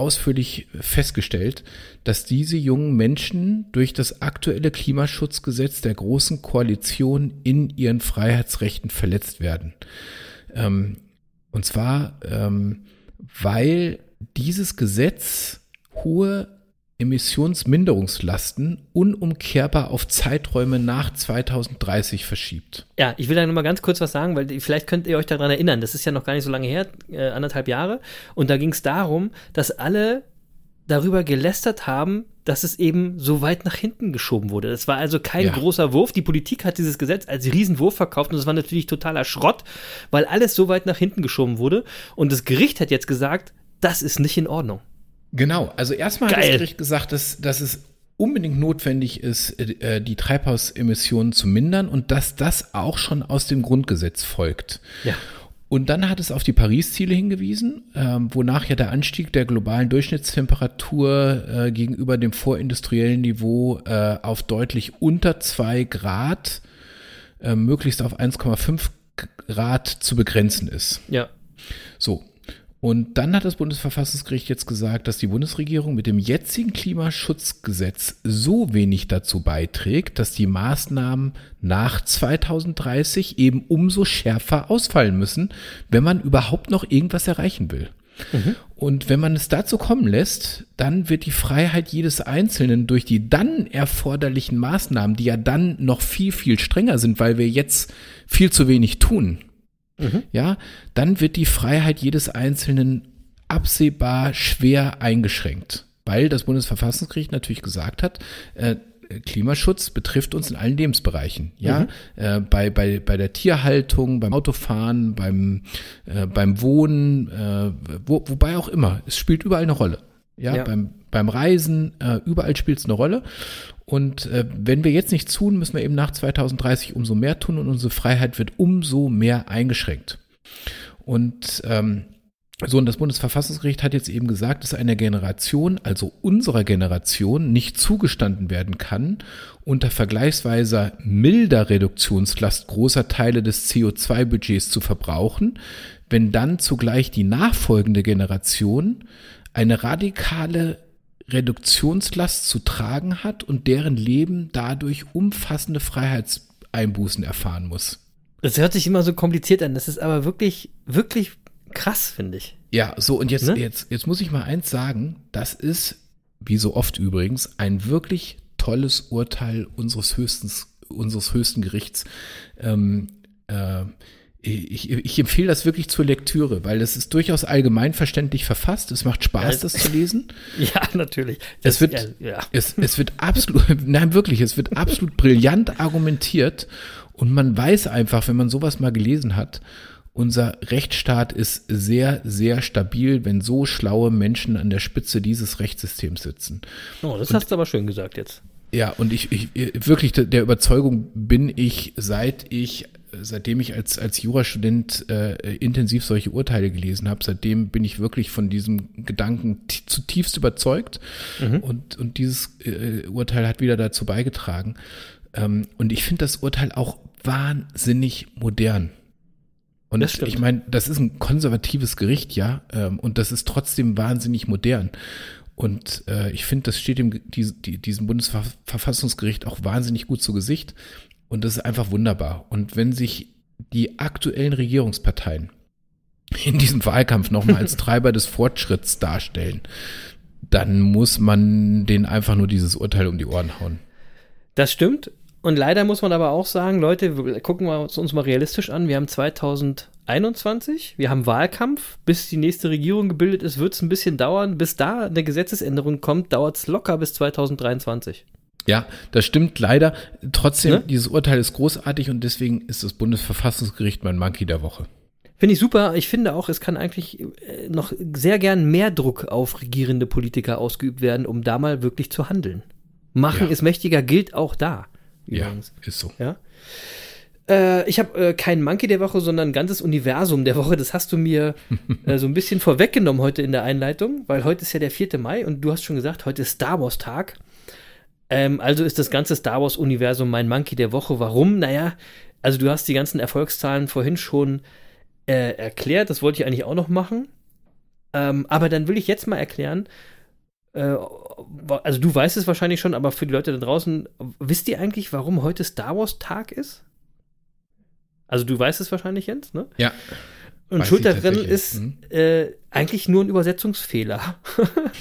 ausführlich festgestellt, dass diese jungen Menschen durch das aktuelle Klimaschutzgesetz der Großen Koalition in ihren Freiheitsrechten verletzt werden. Ähm, und zwar, ähm, weil dieses Gesetz hohe Emissionsminderungslasten unumkehrbar auf Zeiträume nach 2030 verschiebt. Ja, ich will da nochmal ganz kurz was sagen, weil vielleicht könnt ihr euch daran erinnern, das ist ja noch gar nicht so lange her, äh, anderthalb Jahre. Und da ging es darum, dass alle darüber gelästert haben, dass es eben so weit nach hinten geschoben wurde. Das war also kein ja. großer Wurf. Die Politik hat dieses Gesetz als Riesenwurf verkauft und das war natürlich totaler Schrott, weil alles so weit nach hinten geschoben wurde. Und das Gericht hat jetzt gesagt, das ist nicht in Ordnung. Genau, also erstmal hat das Gericht gesagt, dass, dass es unbedingt notwendig ist, äh, die Treibhausemissionen zu mindern und dass das auch schon aus dem Grundgesetz folgt. Ja. Und dann hat es auf die Paris-Ziele hingewiesen, ähm, wonach ja der Anstieg der globalen Durchschnittstemperatur äh, gegenüber dem vorindustriellen Niveau äh, auf deutlich unter zwei Grad, äh, möglichst auf 1,5 Grad zu begrenzen ist. Ja. So, und dann hat das Bundesverfassungsgericht jetzt gesagt, dass die Bundesregierung mit dem jetzigen Klimaschutzgesetz so wenig dazu beiträgt, dass die Maßnahmen nach 2030 eben umso schärfer ausfallen müssen, wenn man überhaupt noch irgendwas erreichen will. Mhm. Und wenn man es dazu kommen lässt, dann wird die Freiheit jedes Einzelnen durch die dann erforderlichen Maßnahmen, die ja dann noch viel, viel strenger sind, weil wir jetzt viel zu wenig tun, mhm. ja, dann wird die Freiheit jedes Einzelnen absehbar schwer eingeschränkt, weil das Bundesverfassungsgericht natürlich gesagt hat, äh, Klimaschutz betrifft uns in allen Lebensbereichen. Ja, mhm. äh, bei, bei, bei der Tierhaltung, beim Autofahren, beim, äh, beim Wohnen, äh, wo, wobei auch immer. Es spielt überall eine Rolle. Ja, ja. Beim, beim Reisen, äh, überall spielt es eine Rolle. Und äh, wenn wir jetzt nichts tun, müssen wir eben nach 2030 umso mehr tun und unsere Freiheit wird umso mehr eingeschränkt. Und ähm, so, und das Bundesverfassungsgericht hat jetzt eben gesagt, dass einer Generation, also unserer Generation, nicht zugestanden werden kann, unter vergleichsweise milder Reduktionslast großer Teile des CO2-Budgets zu verbrauchen, wenn dann zugleich die nachfolgende Generation eine radikale Reduktionslast zu tragen hat und deren Leben dadurch umfassende Freiheitseinbußen erfahren muss. Das hört sich immer so kompliziert an. Das ist aber wirklich, wirklich krass, finde ich. Ja, so und jetzt, ne? jetzt, jetzt muss ich mal eins sagen. Das ist, wie so oft übrigens, ein wirklich tolles Urteil unseres höchsten, unseres höchsten Gerichts. Ähm, äh, ich, ich empfehle das wirklich zur Lektüre, weil es ist durchaus allgemeinverständlich verfasst. Es macht Spaß, das zu lesen. Ja, natürlich. Das, es wird, ja. es, es wird absolut, nein, wirklich, es wird absolut brillant argumentiert und man weiß einfach, wenn man sowas mal gelesen hat, unser Rechtsstaat ist sehr, sehr stabil, wenn so schlaue Menschen an der Spitze dieses Rechtssystems sitzen. Oh, das und, hast du aber schön gesagt jetzt. Ja, und ich, ich wirklich der Überzeugung bin ich, seit ich seitdem ich als, als Jurastudent äh, intensiv solche Urteile gelesen habe, seitdem bin ich wirklich von diesem Gedanken zutiefst überzeugt. Mhm. Und, und dieses äh, Urteil hat wieder dazu beigetragen. Ähm, und ich finde das Urteil auch wahnsinnig modern. Und ich meine, das ist ein konservatives Gericht, ja, ähm, und das ist trotzdem wahnsinnig modern. Und äh, ich finde, das steht dem, die, die, diesem Bundesverfassungsgericht auch wahnsinnig gut zu Gesicht. Und das ist einfach wunderbar. Und wenn sich die aktuellen Regierungsparteien in diesem Wahlkampf nochmal als Treiber des Fortschritts darstellen, dann muss man denen einfach nur dieses Urteil um die Ohren hauen. Das stimmt. Und leider muss man aber auch sagen, Leute, gucken wir uns mal realistisch an. Wir haben 2021, wir haben Wahlkampf. Bis die nächste Regierung gebildet ist, wird es ein bisschen dauern. Bis da eine Gesetzesänderung kommt, dauert es locker bis 2023. Ja, das stimmt leider. Trotzdem, ne? dieses Urteil ist großartig und deswegen ist das Bundesverfassungsgericht mein Monkey der Woche. Finde ich super. Ich finde auch, es kann eigentlich äh, noch sehr gern mehr Druck auf regierende Politiker ausgeübt werden, um da mal wirklich zu handeln. Machen ja. ist mächtiger gilt auch da. Übrigens. Ja, ist so. Ja. Äh, ich habe äh, keinen Monkey der Woche, sondern ein ganzes Universum der Woche. Das hast du mir äh, so ein bisschen vorweggenommen heute in der Einleitung, weil heute ist ja der 4. Mai und du hast schon gesagt, heute ist Star Wars Tag. Ähm, also ist das ganze Star Wars-Universum mein Monkey der Woche. Warum? Naja, also du hast die ganzen Erfolgszahlen vorhin schon äh, erklärt. Das wollte ich eigentlich auch noch machen. Ähm, aber dann will ich jetzt mal erklären, äh, also du weißt es wahrscheinlich schon, aber für die Leute da draußen, wisst ihr eigentlich, warum heute Star Wars Tag ist? Also du weißt es wahrscheinlich, Jens, ne? Ja. Und Weiß tatsächlich. ist Mhm. äh, eigentlich nur ein Übersetzungsfehler.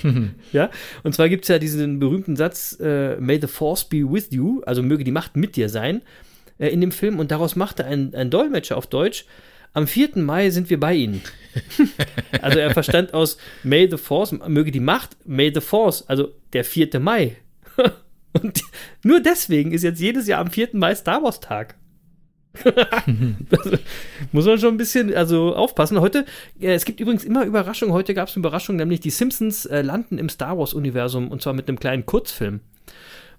ja, und zwar gibt es ja diesen berühmten Satz, äh, May the Force be with you, also möge die Macht mit dir sein, äh, in dem Film. Und daraus machte ein, ein Dolmetscher auf Deutsch, am 4. Mai sind wir bei Ihnen. also er verstand aus May the Force, möge die Macht, May the Force, also der 4. Mai. und nur deswegen ist jetzt jedes Jahr am 4. Mai Star Wars Tag. Muss man schon ein bisschen also aufpassen. Heute, äh, es gibt übrigens immer Überraschungen. Heute gab es eine Überraschung, nämlich die Simpsons äh, landen im Star Wars-Universum und zwar mit einem kleinen Kurzfilm.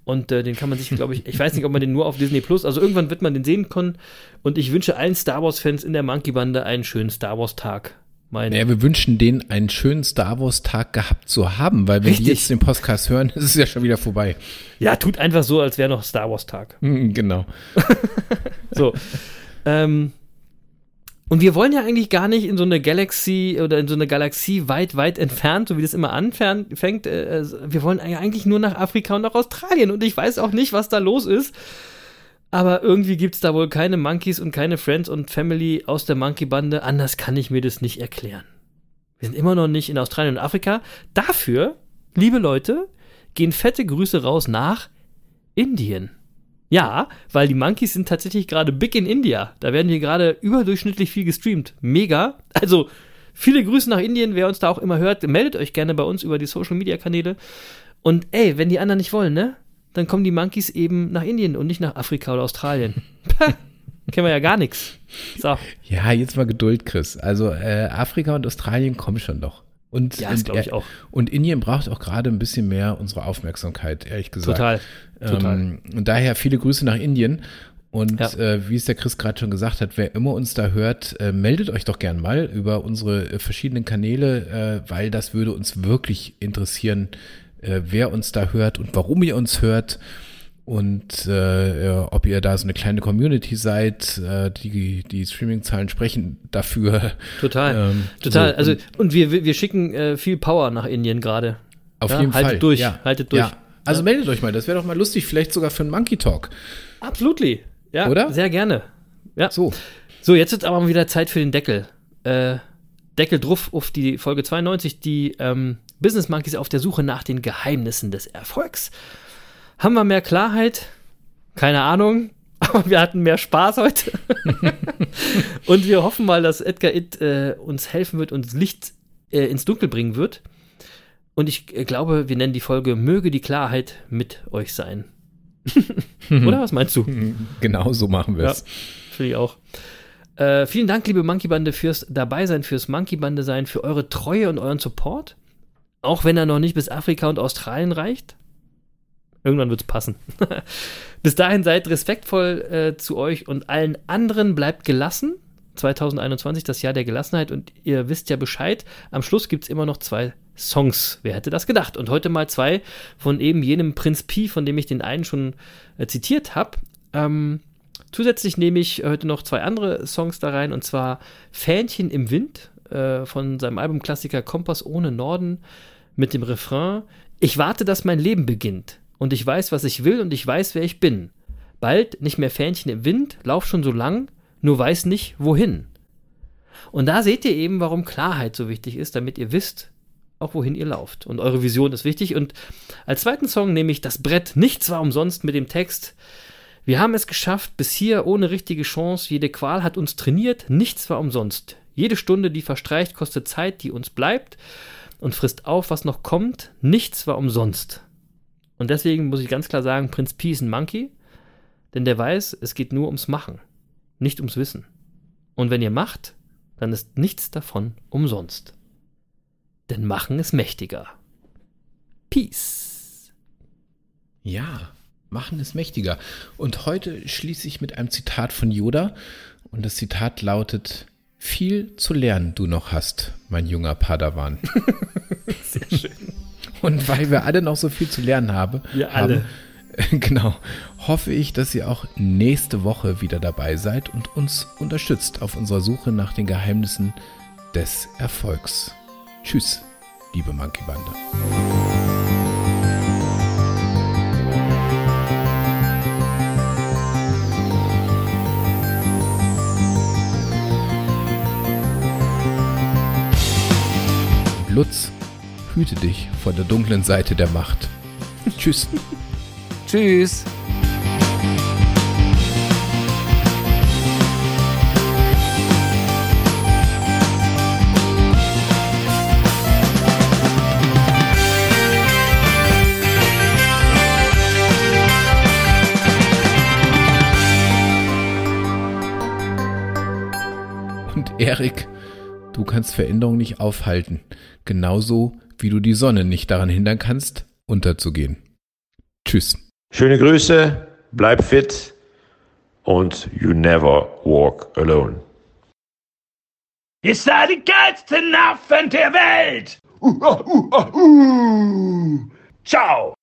Und äh, den kann man sich, glaube ich, ich weiß nicht, ob man den nur auf Disney Plus, also irgendwann wird man den sehen können. Und ich wünsche allen Star Wars-Fans in der Monkey-Bande einen schönen Star Wars-Tag. Mein, Ja, wir wünschen denen einen schönen Star Wars Tag gehabt zu haben, weil wenn Richtig. die jetzt den Podcast hören, ist es ja schon wieder vorbei. ja, tut einfach so, als wäre noch Star Wars-Tag. Mhm, Genau. So. ähm, und wir wollen ja eigentlich gar nicht in so eine Galaxy oder in so eine Galaxie weit, weit entfernt, so wie das immer anfängt. Äh, wir wollen eigentlich nur nach Afrika und nach Australien. Und ich weiß auch nicht, was da los ist. Aber irgendwie gibt es da wohl keine Monkeys und keine Friends und Family aus der Monkey-Bande. Anders kann ich mir das nicht erklären. Wir sind immer noch nicht in Australien und Afrika. Dafür, liebe Leute, gehen fette Grüße raus nach Indien. Ja, weil die Monkeys sind tatsächlich gerade big in India. Da werden hier gerade überdurchschnittlich viel gestreamt. Mega. Also viele Grüße nach Indien. Wer uns da auch immer hört, meldet euch gerne bei uns über die Social Media Kanäle. Und ey, wenn die anderen nicht wollen, ne? Dann kommen die Monkeys eben nach Indien und nicht nach Afrika oder Australien. Kennen wir ja gar nichts. So. Ja, jetzt mal Geduld, Chris. Also äh, Afrika und Australien kommen schon noch. Und, Ja, das glaube ich auch. Und Indien braucht auch gerade ein bisschen mehr unsere Aufmerksamkeit, ehrlich gesagt. Total. Total. Ähm, und daher viele Grüße nach Indien. Und Ja. äh, wie es der Chris gerade schon gesagt hat, wer immer uns da hört, äh, meldet euch doch gern mal über unsere äh, verschiedenen Kanäle, äh, weil das würde uns wirklich interessieren, äh, wer uns da hört und warum ihr uns hört. Und äh, ja, ob ihr da so eine kleine Community seid, äh, die, die Streaming-Zahlen sprechen dafür. Total. Ähm, Total. so, also, und wir, wir schicken äh, viel Power nach Indien gerade. auf ja, jeden haltet Fall. durch, Ja. haltet durch. Ja. Also meldet euch mal, das wäre doch mal lustig, vielleicht sogar für einen Monkey Talk. Absolutely. Ja, Oder? Sehr gerne. Ja. So. So, jetzt ist aber mal wieder Zeit für den Deckel. Äh, Deckel drauf auf die Folge 92, die ähm, Business Monkeys auf der Suche nach den Geheimnissen des Erfolgs. Haben wir mehr Klarheit? Keine Ahnung. Aber wir hatten mehr Spaß heute. Und wir hoffen mal, dass Edgar It äh, uns helfen wird, uns Licht äh, ins Dunkel bringen wird. Und ich äh, glaube, wir nennen die Folge Möge die Klarheit mit euch sein. Oder was meinst du? Genau so machen wir Ja, es. finde ich auch. Äh, vielen Dank, liebe Monkey Bande, fürs Dabeisein, fürs Monkey Bande sein, für eure Treue und euren Support. Auch wenn er noch nicht bis Afrika und Australien reicht. Irgendwann wird es passen. bis dahin seid respektvoll äh, zu euch und allen anderen. Bleibt gelassen. 2021, das Jahr der Gelassenheit. Und ihr wisst ja Bescheid. Am Schluss gibt es immer noch zwei Songs. Wer hätte das gedacht? Und heute mal zwei von eben jenem Prinz Pi, von dem ich den einen schon äh, zitiert habe. Ähm, Zusätzlich nehme ich heute noch zwei andere Songs da rein, und zwar Fähnchen im Wind äh, von seinem Albumklassiker Kompass ohne Norden mit dem Refrain Ich warte, dass mein Leben beginnt und ich weiß, was ich will und ich weiß, wer ich bin. Bald nicht mehr Fähnchen im Wind, lauf schon so lang, nur weiß nicht, wohin. Und da seht ihr eben, warum Klarheit so wichtig ist, damit ihr wisst, auch wohin ihr lauft. Und eure Vision ist wichtig. Und als zweiten Song nehme ich das Brett Nichts war umsonst mit dem Text wir haben es geschafft, bis hier ohne richtige Chance. Jede Qual hat uns trainiert, nichts war umsonst. Jede Stunde, die verstreicht, kostet Zeit, die uns bleibt und frisst auf, was noch kommt. Nichts war umsonst. Und deswegen muss ich ganz klar sagen, Prinz Pi ist ein Monkey, denn der weiß, es geht nur ums Machen, nicht ums Wissen. Und wenn ihr macht, dann ist nichts davon umsonst. Denn Machen ist mächtiger. Peace. Ja, machen ist mächtiger. Und heute schließe ich mit einem Zitat von Yoda. Und das Zitat lautet: Viel zu lernen du noch hast, mein junger Padawan. Sehr schön. Und weil wir alle noch so viel zu lernen haben, Wir alle. Haben, genau, hoffe ich, dass ihr auch nächste Woche wieder dabei seid und uns unterstützt auf unserer Suche nach den Geheimnissen des Erfolgs. Tschüss, liebe Monkey Bande. Lutz, hüte dich vor der dunklen Seite der Macht. Tschüss. Tschüss. Und Erik, du kannst Veränderung nicht aufhalten. Genauso wie du die Sonne nicht daran hindern kannst, unterzugehen. Tschüss. Schöne Grüße, bleib fit und you never walk alone. Ihr seid die geilsten Affen der Welt! Uh, uh, uh, uh. Ciao!